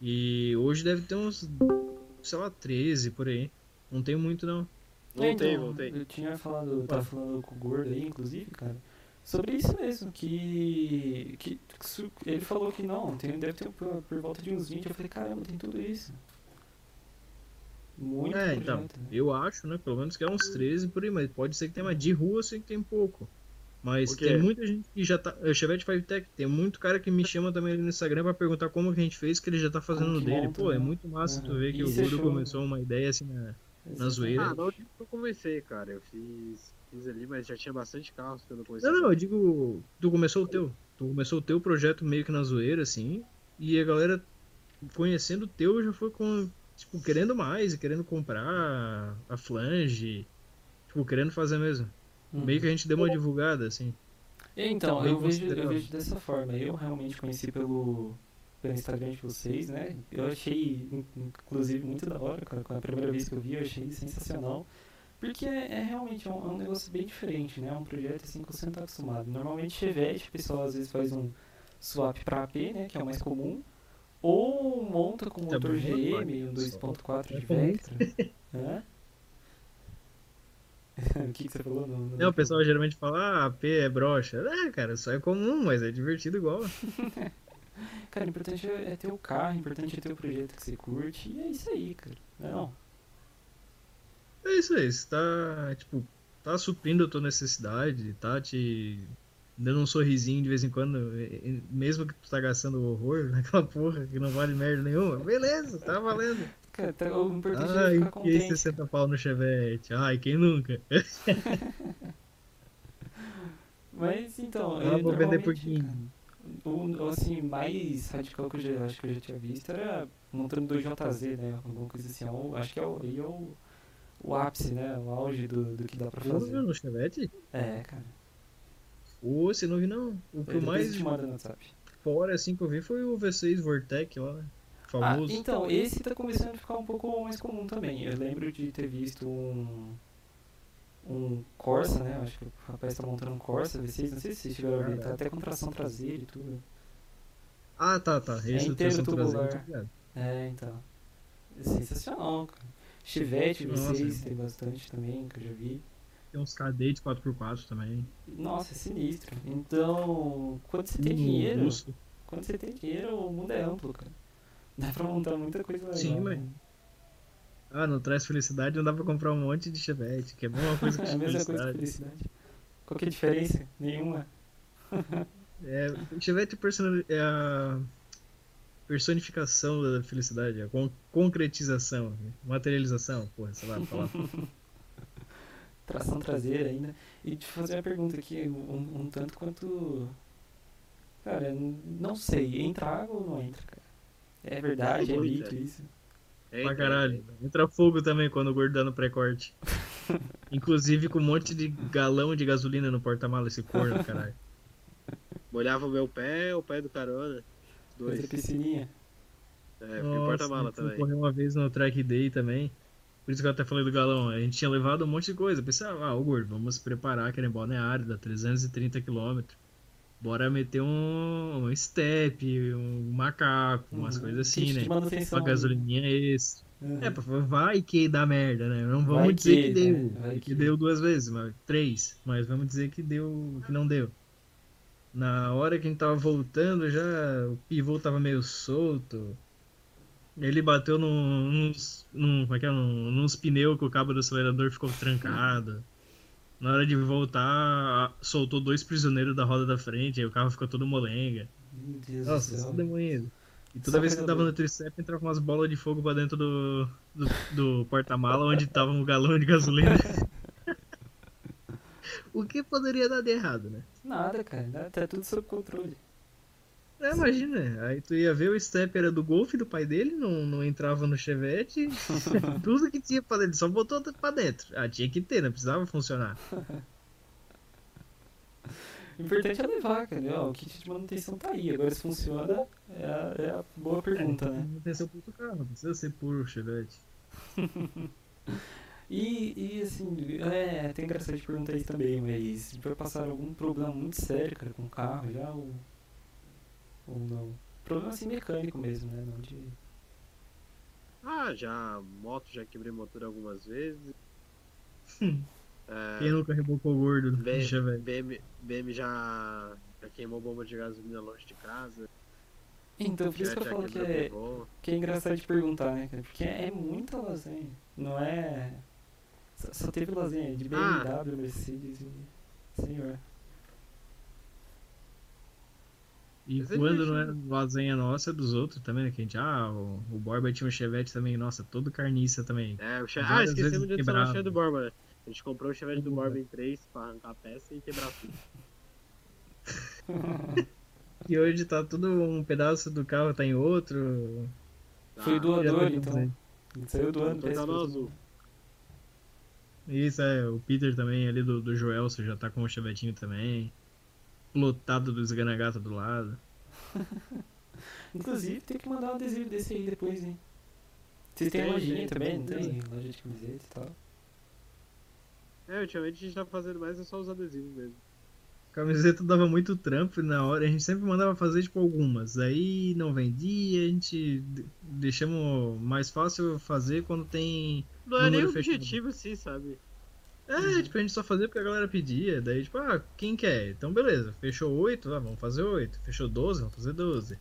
E hoje deve ter uns, sei lá, 13 por aí. Não tem muito, não. Voltei, então, voltei. Eu tinha falado, eu tava falando com o Gordo aí, inclusive, cara, sobre isso mesmo, que, que, que ele falou que não, tem, deve ter por, por volta de uns 20, eu falei, caramba, tem tudo isso. Muito é, então, né? eu acho, né? Pelo menos que é uns 13 por aí, mas pode ser que tenha mais. De rua eu sei que tem pouco. Mas O tem muita gente que já tá. O Chevette 5Tech, tem muito cara que me chama também ali no Instagram pra perguntar como que a gente fez, que ele já tá fazendo no que dele. monta, Pô, é né? muito massa tu Aham. ver que Isso o é Guru show. começou uma ideia assim na. Exatamente. zoeira. Ah, não que eu comecei, cara. Eu fiz, fiz ali, mas já tinha bastante carros quando eu comecei. Não, não, eu digo, tu começou o teu. Tu começou o teu projeto meio que na zoeira, assim, e a galera conhecendo o teu já foi com, tipo, querendo mais e querendo comprar a flange, tipo, querendo fazer mesmo. Uhum. Meio que a gente deu uma divulgada, assim. Então, bem eu vejo, eu vejo dessa forma. Eu realmente conheci pelo, pelo Instagram de vocês, né? Eu achei, in- inclusive, muito da hora. cara. A primeira vez que eu vi, eu achei sensacional. Porque é, é realmente um, é um negócio bem diferente, né? É um projeto assim que você não tá acostumado. Normalmente, Chevette, o pessoal às vezes faz um swap para AP, né? Que é o mais comum. Ou monta com Tá motor GM, um 2.4 de É. Vectra. Hã? o que, que você falou? No, no Não, o pessoal geralmente fala, ah, AP é brocha. É, cara, só é comum, mas é divertido igual. Cara, o importante é é ter o carro, o importante é ter o projeto que você curte, e é isso aí, cara. Não é não? É isso aí, você tá, tipo, tá suprindo a tua necessidade, tá te dando um sorrisinho de vez em quando, mesmo que tu tá gastando horror naquela porra que não vale merda nenhuma. Beleza, tá valendo. Cara, tá- é Ai, que contente. 60 pau no Chevette. Ai, quem nunca? Mas então, Ah, eu vou vender por normalmente, 15. cara, o, assim, mais radical que eu já, acho que eu já tinha visto era montando 2JZ, né? Alguma coisa assim. é acho que é o, aí é o, o ápice, né? O auge do, do que dá pra fazer. no Chevette? É, cara. Ô, você não viu não. O que eu mais mando no WhatsApp. fora assim que eu vi foi o V6 Vortec lá, né? Ah, Famoso. então, esse tá começando a ficar um pouco mais comum também. Eu lembro de ter visto um. Um Corsa, né? Acho que o rapaz tá montando um Corsa V6, não sei se vocês a ver, tá até com tração traseira e tudo. Ah, tá, tá. Esse do inteiro traseira, tubular. tô ligado. É, então. É sensacional, cara. Nossa. V6 tem bastante também, que eu já vi. Tem uns cadete 4x4 também. Nossa, é sinistro. Então, quando você tem dinheiro, russo. quando você tem dinheiro, o mundo é amplo, cara. Dá pra montar muita coisa legal. Sim, mas-? Ah, não traz felicidade, não dá pra comprar um monte de chevette, que é a mesma coisa que É a mesma coisa que felicidade. felicidade. Qual que é a diferença? Nenhuma. É, o chevette personali- é a personificação da felicidade, a con- concretização, materialização, porra, sei lá, falar. Tração traseira ainda. E te fazer uma pergunta aqui, um, um tanto quanto. Cara, não sei, entra água ou não entra, cara? É verdade, é mito isso. É, pra caralho. Entra fogo também quando o gordo dá no pré-corte. Inclusive com um monte de galão de gasolina no porta-mala, esse corno, caralho. Molhava o meu pé, o pé do carona. Dois. piscininha. É, Nossa, porta-mala eu fui também. correr uma vez no track day também. Por isso que eu até falei do galão. A gente tinha levado um monte de coisa. Pensei, ah, gordo, vamos se preparar, que é balneário, dá 330 km. Bora meter um, um step, um macaco, umas Uhum. coisas assim, né? Uma gasolininha extra. Uhum. É, vai que dá merda, né? Não vamos Vai dizer que, que, deu. né? Que, que. deu duas vezes, mas três. Mas vamos dizer que deu, que não deu. Na hora que a gente tava voltando, já o pivô tava meio solto. Ele bateu num, nos, num, como é que é? Num, nos pneus que o cabo do acelerador ficou trancado. Na hora de voltar, soltou dois prisioneiros da roda da frente, aí o carro ficou todo molenga. Meu Deus Nossa, do só céu. E Só toda vez que dava no tricep, entrava umas bolas de fogo pra dentro do, do, do porta-mala, onde tava um galão de gasolina. o que poderia dar de errado, né? Nada, cara. Nada, tá tudo sob controle. É, imagina, aí tu ia ver o step era do Golf do pai dele, não, não entrava no Chevette, tudo que tinha pra dentro, só botou pra dentro. Ah, tinha que ter, não precisava funcionar. O importante é levar, cara. Ó, o kit de manutenção tá aí. Agora se funciona, é a, é a boa pergunta, né? Não tem seu puto carro, não precisa ser puro Chevette. E, e assim, é, tem engraçado de perguntar isso também, mas vai passar algum problema muito sério, cara, com o carro já ou, ou não? Problema assim mecânico mesmo, né? Não de. Ah, já moto, já quebrei motor algumas vezes. É, Quem nunca rebocou gordo B- de Chevette? BM, BM já, já queimou bomba de gasolina longe de casa. Então, por isso que eu falo que é, que é engraçado de perguntar, né, cara? Porque é muita lasanha. Não é. Só, só teve lasanha de Ah. BMW, Mercedes e. Senhor. E Mas é quando não é lasanha nossa, é dos outros também, né? Que a gente, ah, o, o Borba tinha um Chevette também, nossa, todo carniça também. É, o che... Ah, esquecemos de adicionar o. Chevette do Borba, né? A gente comprou o Chevette do Uhum. Borba em 3 pra arrancar a peça e quebrar tudo. E hoje tá tudo um pedaço do carro, tá em outro. Foi Ah, doador, já tô então. dizendo. Ele saiu do ano, Então tá no azul. Isso, é, o Peter também ali do, do Joelson já tá com o chevetinho também. Lotado do esganagato do lado. Inclusive, tem que mandar um adesivo desse aí depois, hein? Vocês têm Tem, lojinha também, não tem. Loja de camiseta e tal. É, ultimamente a gente tá fazendo mais é só os adesivos mesmo. Camiseta dava muito trampo na hora, a gente sempre mandava fazer tipo algumas. Aí não vendia, a gente de- deixamos mais fácil fazer quando tem. Não é nem objetivo assim, sabe? É, tipo, a gente só fazia porque a galera pedia. Daí, tipo, ah, quem quer? Então beleza, fechou 8, ah, vamos fazer 8. Fechou 12, vamos fazer 12.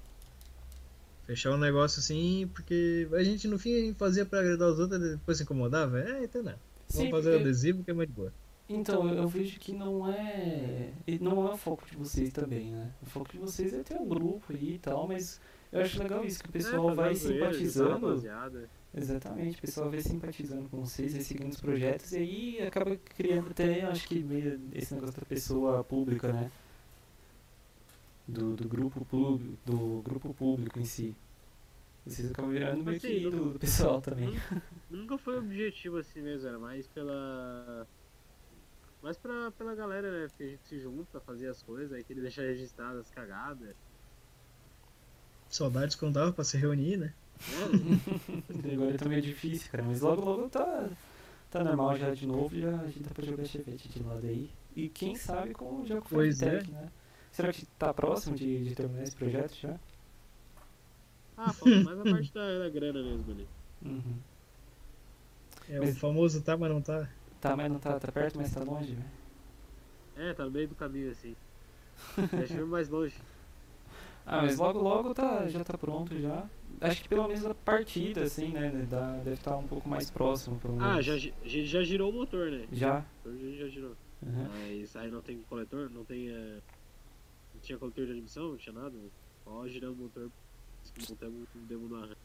Fechar um negócio assim, porque a gente no fim fazia pra agradar os outros e depois se incomodava. É, então não. Vamos Sim, fazer porque- adesivo que é mais boa. Então, eu vejo que não é. e Não é o foco de vocês também, né? O foco de vocês é ter um grupo aí e tal, mas eu acho legal isso, que o pessoal É, vai simpatizando. Exatamente, o pessoal vai simpatizando com vocês, vai seguindo os projetos e aí acaba criando até, acho que meio esse negócio da pessoa pública, né? Do, do grupo público, do grupo público em si. Vocês acabam virando meio que ídolo do pessoal também. Nunca foi o objetivo assim mesmo, era mais pela. Mais pra, pela galera, né? Porque a gente se junta, fazia as coisas, aí queria deixar registradas as cagadas. Saudades quando dava pra se reunir, né? Né? Agora tá meio difícil, cara, mas logo logo tá, tá normal já de novo, já a gente dá pra jogar chevette de lado aí. E quem sabe com o Pois é. Né? Será que tá próximo de, de terminar esse projeto já? ah, falta mais a parte da, da grana mesmo ali. Uhum. É Mas- o famoso tá, mas não tá. Tá, mas não tá, tá perto, mas tá longe, velho. É, tá no meio do caminho assim. Deixa eu ir mais longe. Ah, mas logo logo tá, já tá pronto já. Acho que pelo menos a partida, assim, né? Dá, deve estar um pouco mais próximo, pelo menos. Ah, já, já, girou o motor, né? Já? O motor já, girou. Uhum. Mas aí não tem coletor, não tem. eh, não tinha coletor de admissão, não tinha nada. Só girando o motor. Montamos um demo no arranque.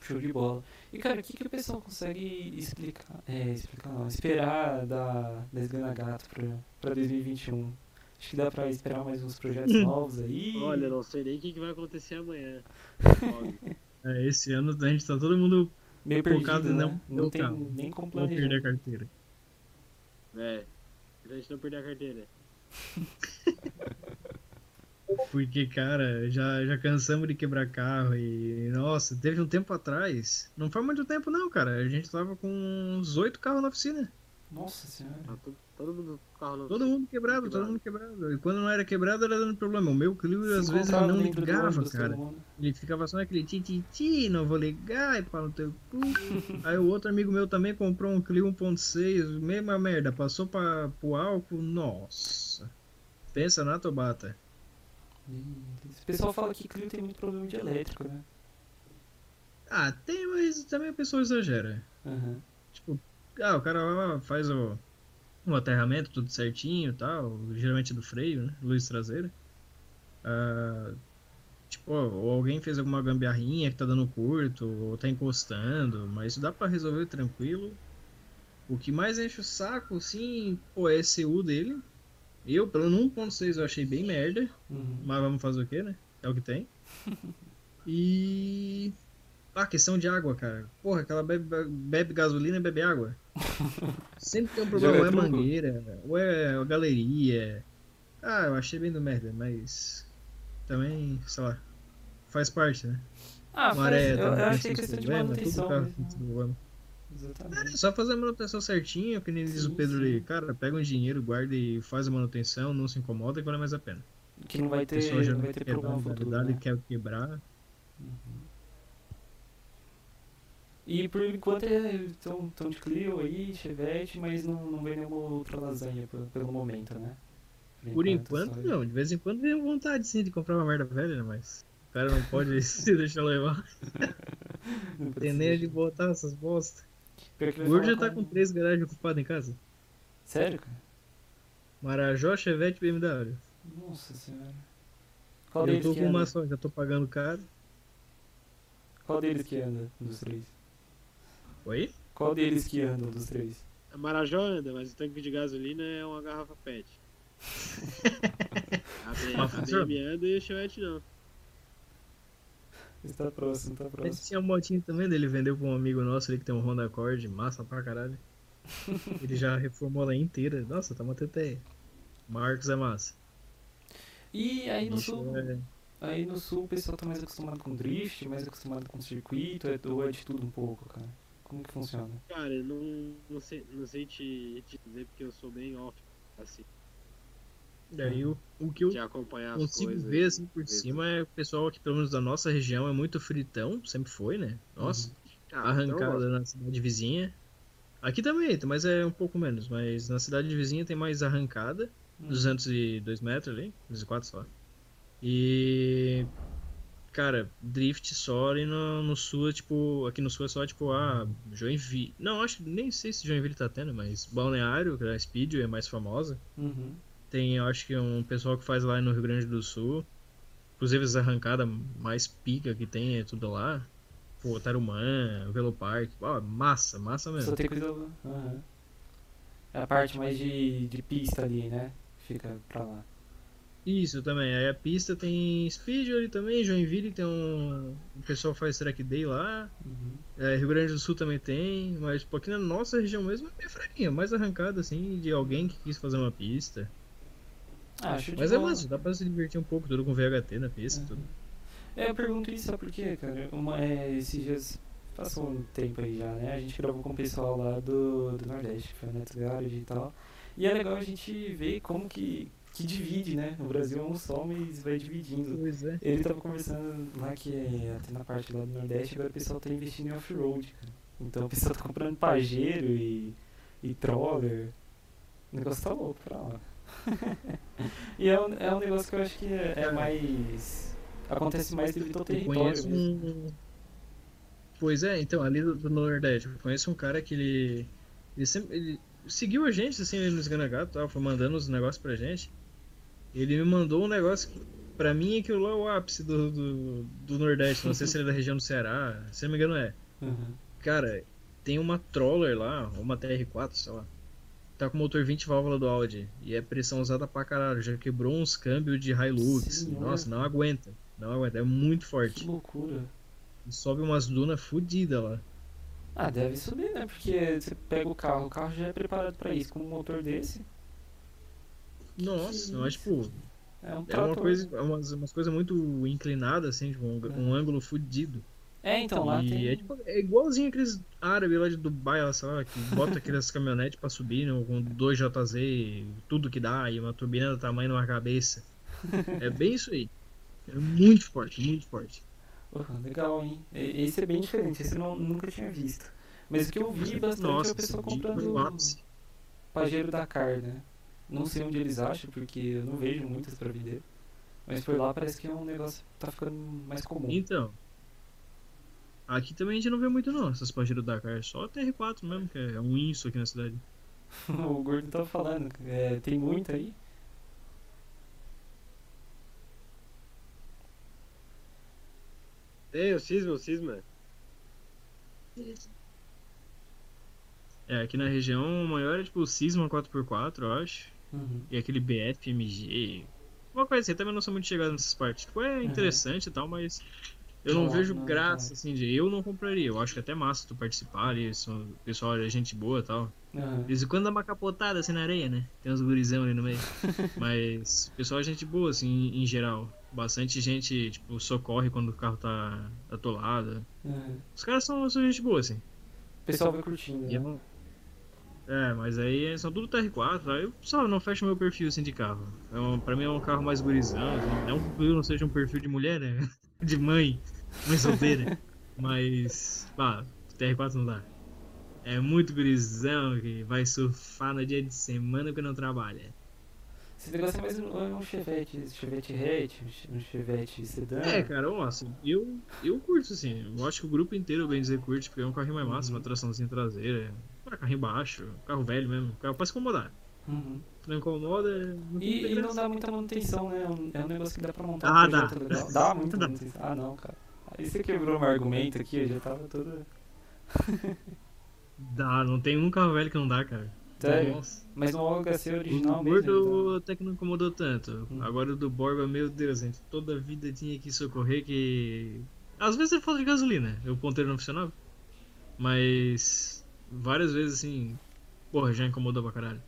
Show de bola. E cara, o que, que o pessoal consegue explicar? É, explicar não, esperar da, da Esgana Gato pra, pra 2021? Acho que dá pra esperar mais uns projetos novos aí. Olha, não sei nem o que, vai acontecer amanhã. Óbvio. É, esse ano a gente tá todo mundo meio focado perdido, em né? não Não tem colocar. nem como vão perder planejar. a carteira. é. Pra gente não perder a carteira. Porque, cara, já, já cansamos de quebrar carro e. Nossa, teve um tempo atrás. Não foi muito tempo, não, cara. A gente tava com uns oito carros na oficina. Nossa senhora. Todo, todo mundo carro. Todo mundo quebrado, todo Quebrado. mundo quebrado. E quando não era quebrado, era dando problema. O meu Clio, às vezes, não ligava, todo cara. Ele ficava só naquele ti-ti-ti, não vou ligar, e pau no teu cu. Aí o outro amigo meu também comprou um Clio 1.6, mesma merda, passou pra, pro álcool, nossa. Pensa na Tobata. O pessoal fala que Clio tem muito problema de elétrico, né? Ah, tem, mas também a pessoa exagera. Aham. Tipo, ah, o cara lá faz o, o aterramento, tudo certinho e tal, geralmente do freio, né? Luz traseira. Ah, tipo, ó, ou alguém fez alguma gambiarrinha que tá dando curto, ou tá encostando, mas isso dá pra resolver tranquilo. O que mais enche o saco, sim, pô, é ECU dele. Eu, pelo 1.6, eu achei bem merda. Uhum. Mas vamos fazer o que, né? É o que tem. E. Ah, questão de água, cara. Porra, aquela bebe, bebe gasolina e bebe água. Sempre tem um problema, ou é mangueira, ou é a galeria. Ah, eu achei bem do merda, mas. Também, sei lá. Faz parte, né? Ah, Maré faz, eu, eu achei seus questão de problemas, manutenção tudo tem seus problemas. É Exatamente. só fazer a manutenção certinho, que nem diz o Pedro ali. Cara, pega um dinheiro, guarda e faz a manutenção, não se incomoda que vale mais a pena. Que não vai A ter, pessoa já não vai ter problema dar futuro, né? quer quebrar. E por enquanto estão tão de Clio aí, Chevette, mas não, não vem nenhuma outra lasanha pelo, pelo momento, né? Por enquanto, só- não. De vez em quando vem vontade sim de comprar uma merda velha, né? Mas o cara não pode se deixar levar. não Tem nem precisa. de botar essas bosta. Pior que O Gordo já tá com- três garagens ocupadas em casa. Sério, cara? Marajó, Chevette e BMW. Nossa senhora. Qual Eu deles tô que com uma só, já tô pagando caro. Qual deles que anda dos três? Oi? Qual deles que anda dos três? A Marajó anda, mas o tanque de gasolina é uma garrafa PET. A? BM anda e o Chevette não. Está próximo, tá próximo. tinha um motinho também dele, vendeu pra um amigo nosso ali que tem um Honda Accord, massa pra caralho. Ele já reformou ela inteira. Nossa, tá uma teteia. Marcos é massa. E aí no Bicho, sul, é- aí no sul o pessoal tá mais acostumado com drift, mais acostumado com circuito, é- ou é de tudo um pouco, cara? Como que funciona? Cara, eu não, não sei, não sei te, te dizer porque eu sou bem off, assim, Daí o, o que eu consigo coisas. ver assim por vezes. cima é o pessoal aqui, pelo menos da nossa região, é muito fritão, sempre foi, né? Nossa, Ah, arrancada então, na cidade vizinha. Aqui também, mas é um pouco menos, mas na cidade vizinha tem mais arrancada, Hum. 202 metros ali, 204 só. E. Cara, drift só ali no, no sul, é tipo. Aqui no sul é só tipo, ah, Joinville. Não, acho que nem sei se Joinville tá tendo, mas Balneário, que é a Speedway é mais famosa. Uhum. Tem, eu acho que um pessoal que faz lá no Rio Grande do Sul. Inclusive as arrancadas mais pica que tem é tudo lá. Pô, Tarumã, Velopark. Ó, massa, massa mesmo. Só tem coisa. Aham. É a parte mais de, de pista ali, né? Fica pra lá. Isso também. Aí a pista tem Speedway ali também, Joinville tem um. O pessoal faz track day lá. Uhum. É, Rio Grande do Sul também tem, mas pô, aqui na nossa região mesmo é fraquinha, mais arrancada assim, de alguém que quis fazer uma pista. Ah, acho Mas é massa, dá pra se divertir um pouco, tudo com VHT na pista, Uhum. tudo. É, eu pergunto isso, sabe por quê, cara? Uma, é, esses dias, passou um tempo aí já, né? A gente gravou com o pessoal lá do, do Nordeste, que foi a Neto Garage e tal. E é legal a gente ver como que, que divide, né? O Brasil é um só, mas vai dividindo. Pois é. Ele tava conversando lá que até na parte lá do Nordeste, agora o pessoal tá investindo em off-road. Então o pessoal tá comprando pajeiro e, e troller. O negócio tá louco pra lá. e é um, é um negócio que eu acho que é, é mais acontece mais devido ao território um. Pois é, então, ali do, do Nordeste, eu conheço um cara que ele. Ele sempre. Ele seguiu a gente, assim, no Esganagato, tal, foi mandando os negócios pra gente. Ele me mandou um negócio que, pra mim, aquilo lá é o ápice do, do, do Nordeste. Não sei se ele é da região do Ceará, se não me engano é. Uhum. Cara, tem uma Troller lá, uma TR4, sei lá. Tá com motor 20 válvula do Audi. E é pressão usada pra caralho. Já quebrou uns câmbios de Hilux. Senhor. Nossa, não aguenta. Não aguenta. É muito Que forte. loucura. E sobe umas dunas fodidas lá. Ah, deve subir, né? Porque você pega o carro, o carro já é preparado pra isso, com um motor desse. Nossa, mas tipo, É um é uma coisa, é umas, umas coisas muito inclinadas, assim, tipo, um, um ângulo fodido. É, então lá e tem. é, tipo, é igualzinho aqueles árabes lá de Dubai, lá, sei lá, que bota aquelas caminhonetes pra subir, né, com 2JZ, e tudo que dá, e uma turbina do tamanho de uma cabeça. É bem isso aí. É muito forte, muito forte. Porra, legal, hein? Esse é bem diferente, esse eu não, nunca tinha visto. Mas o que eu vi bastante é Nossa, o pessoal comprando o. Pajero Dakar, né? Não sei onde eles acham, porque eu não vejo muitas pra vender. Mas por lá parece que é um negócio que tá ficando mais comum. Então. Aqui também a gente não vê muito não, essas Pajero Dakar. Só a TR4 mesmo, que é um inso aqui na cidade. o Gordo tava falando, é, tem muito aí. Tem o Cisma, o Cisma. É, aqui na região o maior é tipo o Sisma 4x4, eu acho. Uhum. E aquele BFMG. Uma coisa assim, eu também não sou muito chegado nessas partes. Tipo, é interessante e tal, mas eu não Não, vejo não, graça, tá. assim, de eu não compraria. Eu acho que é até massa tu participar ali, o pessoal é gente boa e tal. Aham. De vez em quando dá uma capotada assim na areia, né? Tem uns gurizão ali no meio. Mas o pessoal é gente boa, assim, em geral. Bastante gente, tipo, socorre quando o carro tá atolado. Aham. Os caras são, são gente boa, assim. O pessoal vai curtindo, E é né? um- É, mas aí são tudo TR4, aí eu só não fecho meu perfil assim de carro. É um, pra mim é um carro mais gurizão, assim. não que eu não seja um perfil de mulher, né? De mãe, mãe solteira. mas, pá, TR4 não dá. É muito gurizão que vai surfar no dia de semana que não trabalha. Esse negócio é mais um, um chevette, chevette hatch, um chevette sedã. É, cara, nossa, eu, eu curto assim. Eu acho que o grupo inteiro, bem dizer, curte, porque é um carrinho mais massa, uma traçãozinha traseira. Um carrinho baixo, carro velho mesmo, carro pra se incomodar. Uhum. Não incomoda, não tem E, e não dá muita manutenção, né? É um- É um negócio que dá pra montar Ah, um dá. legal. Dá muita Dá. manutenção. Ah, não, cara. Aí você quebrou meu argumento aqui, eu já tava todo. Dá, não tem um carro velho que não dá, cara. Sério? Nossa. Mas no HC original o mesmo. gordo até que não incomodou tanto. Hum. Agora o do Borba, meu Deus, gente, toda a vida tinha que socorrer que. Às vezes é falta de gasolina, o ponteiro não funcionava. Mas várias vezes assim, porra, já incomodou pra caralho.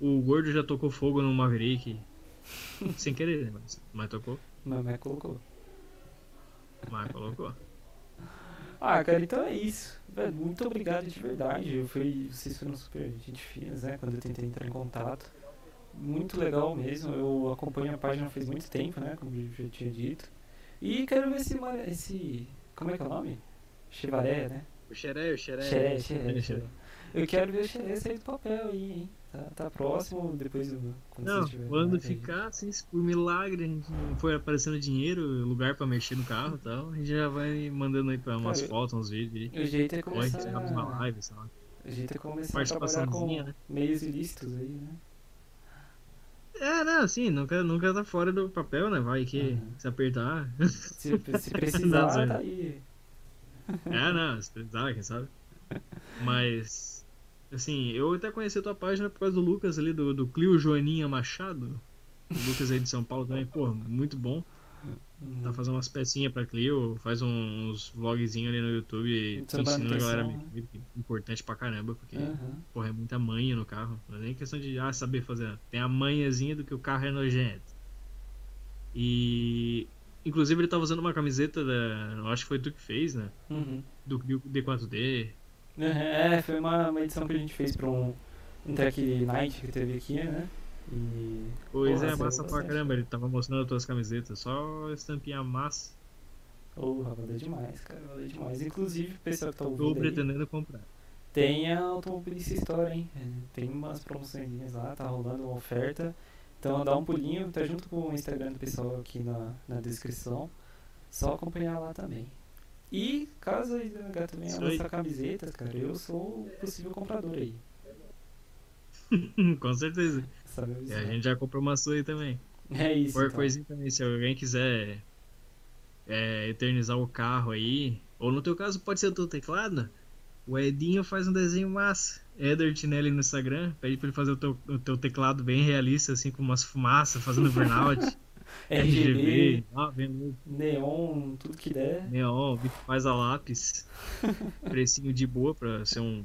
O gordo já tocou fogo no Maverick. Sem querer, né? Mas, mas tocou, Mas, mas colocou. mas colocou. Ah, cara, então é isso. Velho, muito obrigado de verdade. Eu fui, vocês foram super gente finas, né? Quando eu tentei entrar em contato. Muito legal mesmo. Eu acompanho a página faz muito tempo, né? Como eu já tinha dito. E quero ver esse. esse como é que é o nome? Chevaré, né? O Xeré, o Xeré. Xeré, xeré, Xeré. Eu quero ver o xeré sair do papel aí, hein? Tá, tá próximo, depois quando Não, quando ficar, assim, por milagre a gente não for aparecendo dinheiro, lugar pra mexer no carro e tal, a gente já vai mandando aí pra umas Cara, fotos, uns vídeos aí. O jeito é a começar. gente faz uma live, sei lá. O jeito é começar a trabalhar com né? meios ilícitos aí, né? É, não, assim, nunca, nunca tá fora do papel, né? Vai que Uhum. se apertar. Se, se precisar, tá aí. É, não, precisar, quem sabe. Mas, assim, eu até conheci a tua página por causa do Lucas ali, do, do Clio Joaninha Machado. O Lucas aí de São Paulo também, pô, muito bom. Tá fazendo umas pecinhas pra Clio, faz uns vlogzinhos ali no YouTube ensinando a galera que é importante pra caramba, porque, Aham. porra, é muita manha no carro. Não é nem questão de ah, saber fazer. Tem a manhazinha do que o carro é nojento. E. Inclusive ele tava usando uma camiseta da. Eu acho que foi tu que fez, né? Uhum. Do Clio D4D. É, foi uma, uma edição que a gente fez pra um, um Track Night que teve aqui, né? E. Pois Porra, é, massa pra caramba. Ele tava mostrando as tuas camisetas. Só estampinha massa. Porra, valeu demais, cara, valeu demais. Inclusive, pessoal que tá Tô ouvindo aí, pretendendo comprar. tem a Automobilista Store, hein? É, Tem umas promoções lá, tá rolando uma oferta. Então dá um pulinho, tá junto com o Instagram do pessoal aqui na, na descrição. Só acompanhar lá também. E caso a Gato venha Isso aí. lançar camisetas, cara, eu sou o possível comprador aí. Com certeza. E a gente já comprou uma sua aí também. É isso. Qualquer então. coisinha também, se alguém quiser é, eternizar o carro aí, ou no teu caso pode ser o teu teclado, o Edinho faz um desenho massa. Eder Tinelli no Instagram, pede pra ele fazer o teu, o teu teclado bem realista, assim, com umas fumaças, fazendo burnout, RGB, louco, neon, tudo que der. neon, faz a lápis, precinho de boa pra ser um,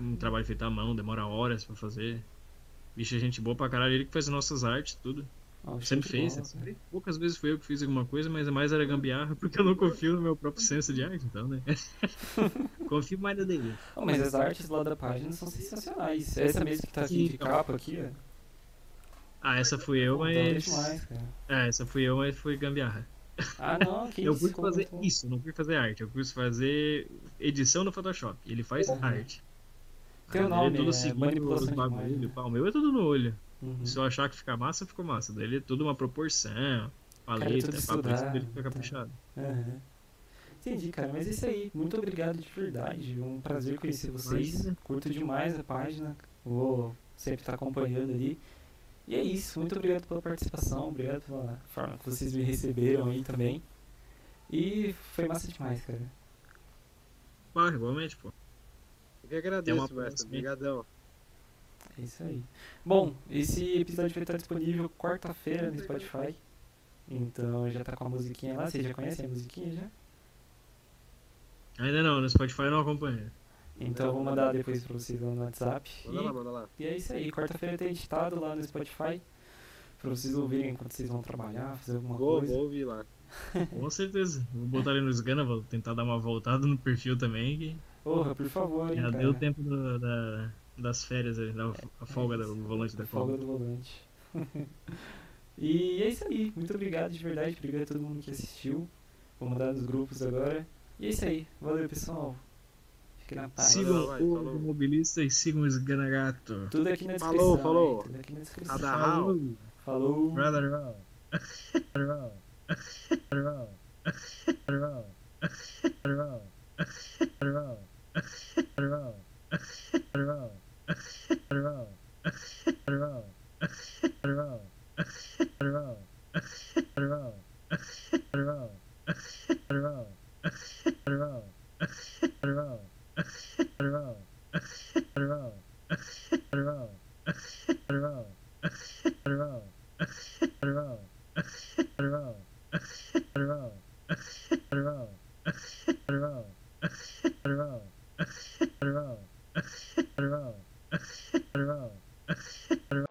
um trabalho feito à mão, demora horas pra fazer. Bicho é gente boa pra caralho, ele que faz as nossas artes, tudo. Sempre de fez. sempre. Poucas vezes foi eu que fiz alguma coisa, mas é mais era gambiarra, porque eu não confio no meu próprio senso de arte, então, né? confio mais na dele. Oh, mas as artes lá da página são sensacionais. Essa mesmo que tá aqui de Então. capa aqui, ó. Ah, essa fui eu, mas. demais. É, essa fui eu, mas foi gambiarra. Ah, não, que eu fui fazer isso, não fui fazer arte, eu fui fazer edição no Photoshop. Ele faz Uhum. arte. Teu nome é é seguindo manipulação os de bagulho. O meu é tudo no olho. Uhum. Se eu achar que fica massa, ficou massa. Daí ele é tudo uma proporção, Cara, paleta, é tudo papo, isso dele fica tá. caprichado. Aham. Entendi, cara, mas é isso aí. Muito obrigado de verdade. Um prazer conhecer vocês. Imagina. Curto demais a página. Vou sempre estar acompanhando ali. E é isso. Muito obrigado pela participação. Obrigado pela forma que vocês me receberam aí também. E foi massa demais, cara. Ah, igualmente, pô. Eu que agradeço, hein? Obrigadão. É isso aí. Bom, esse episódio vai estar disponível quarta-feira no Spotify. Então já tá com a musiquinha lá. Vocês já conhecem a musiquinha já? Ainda não, no Spotify eu não acompanho. Então eu vou mandar depois pra vocês lá no WhatsApp. Manda E lá, manda lá. E é isso aí, quarta-feira tem editado lá no Spotify pra vocês ouvirem enquanto vocês vão trabalhar, fazer alguma Vou, coisa. vou ouvir lá. Com certeza. Vou botar ele no Sgana, vou tentar dar uma voltada no perfil também, que Porra, por favor, hein, já cara. deu tempo do- da, das férias, aí, da a folga do volante da Folga folga. do volante. e é isso aí, muito obrigado de verdade, obrigado a todo mundo que assistiu. Vou mandar nos grupos agora. E é isso aí, valeu pessoal. Fique na paz. Sigam vai, o falou. mobilista e sigam o Sganagato. Tudo aqui na Falou, descrição. falou. hein, Tudo aqui na descrição. Falou. Falou. Brother roll. Roll. Roll. Roll. Roll. Roll. Roll. I don't know. I don't know.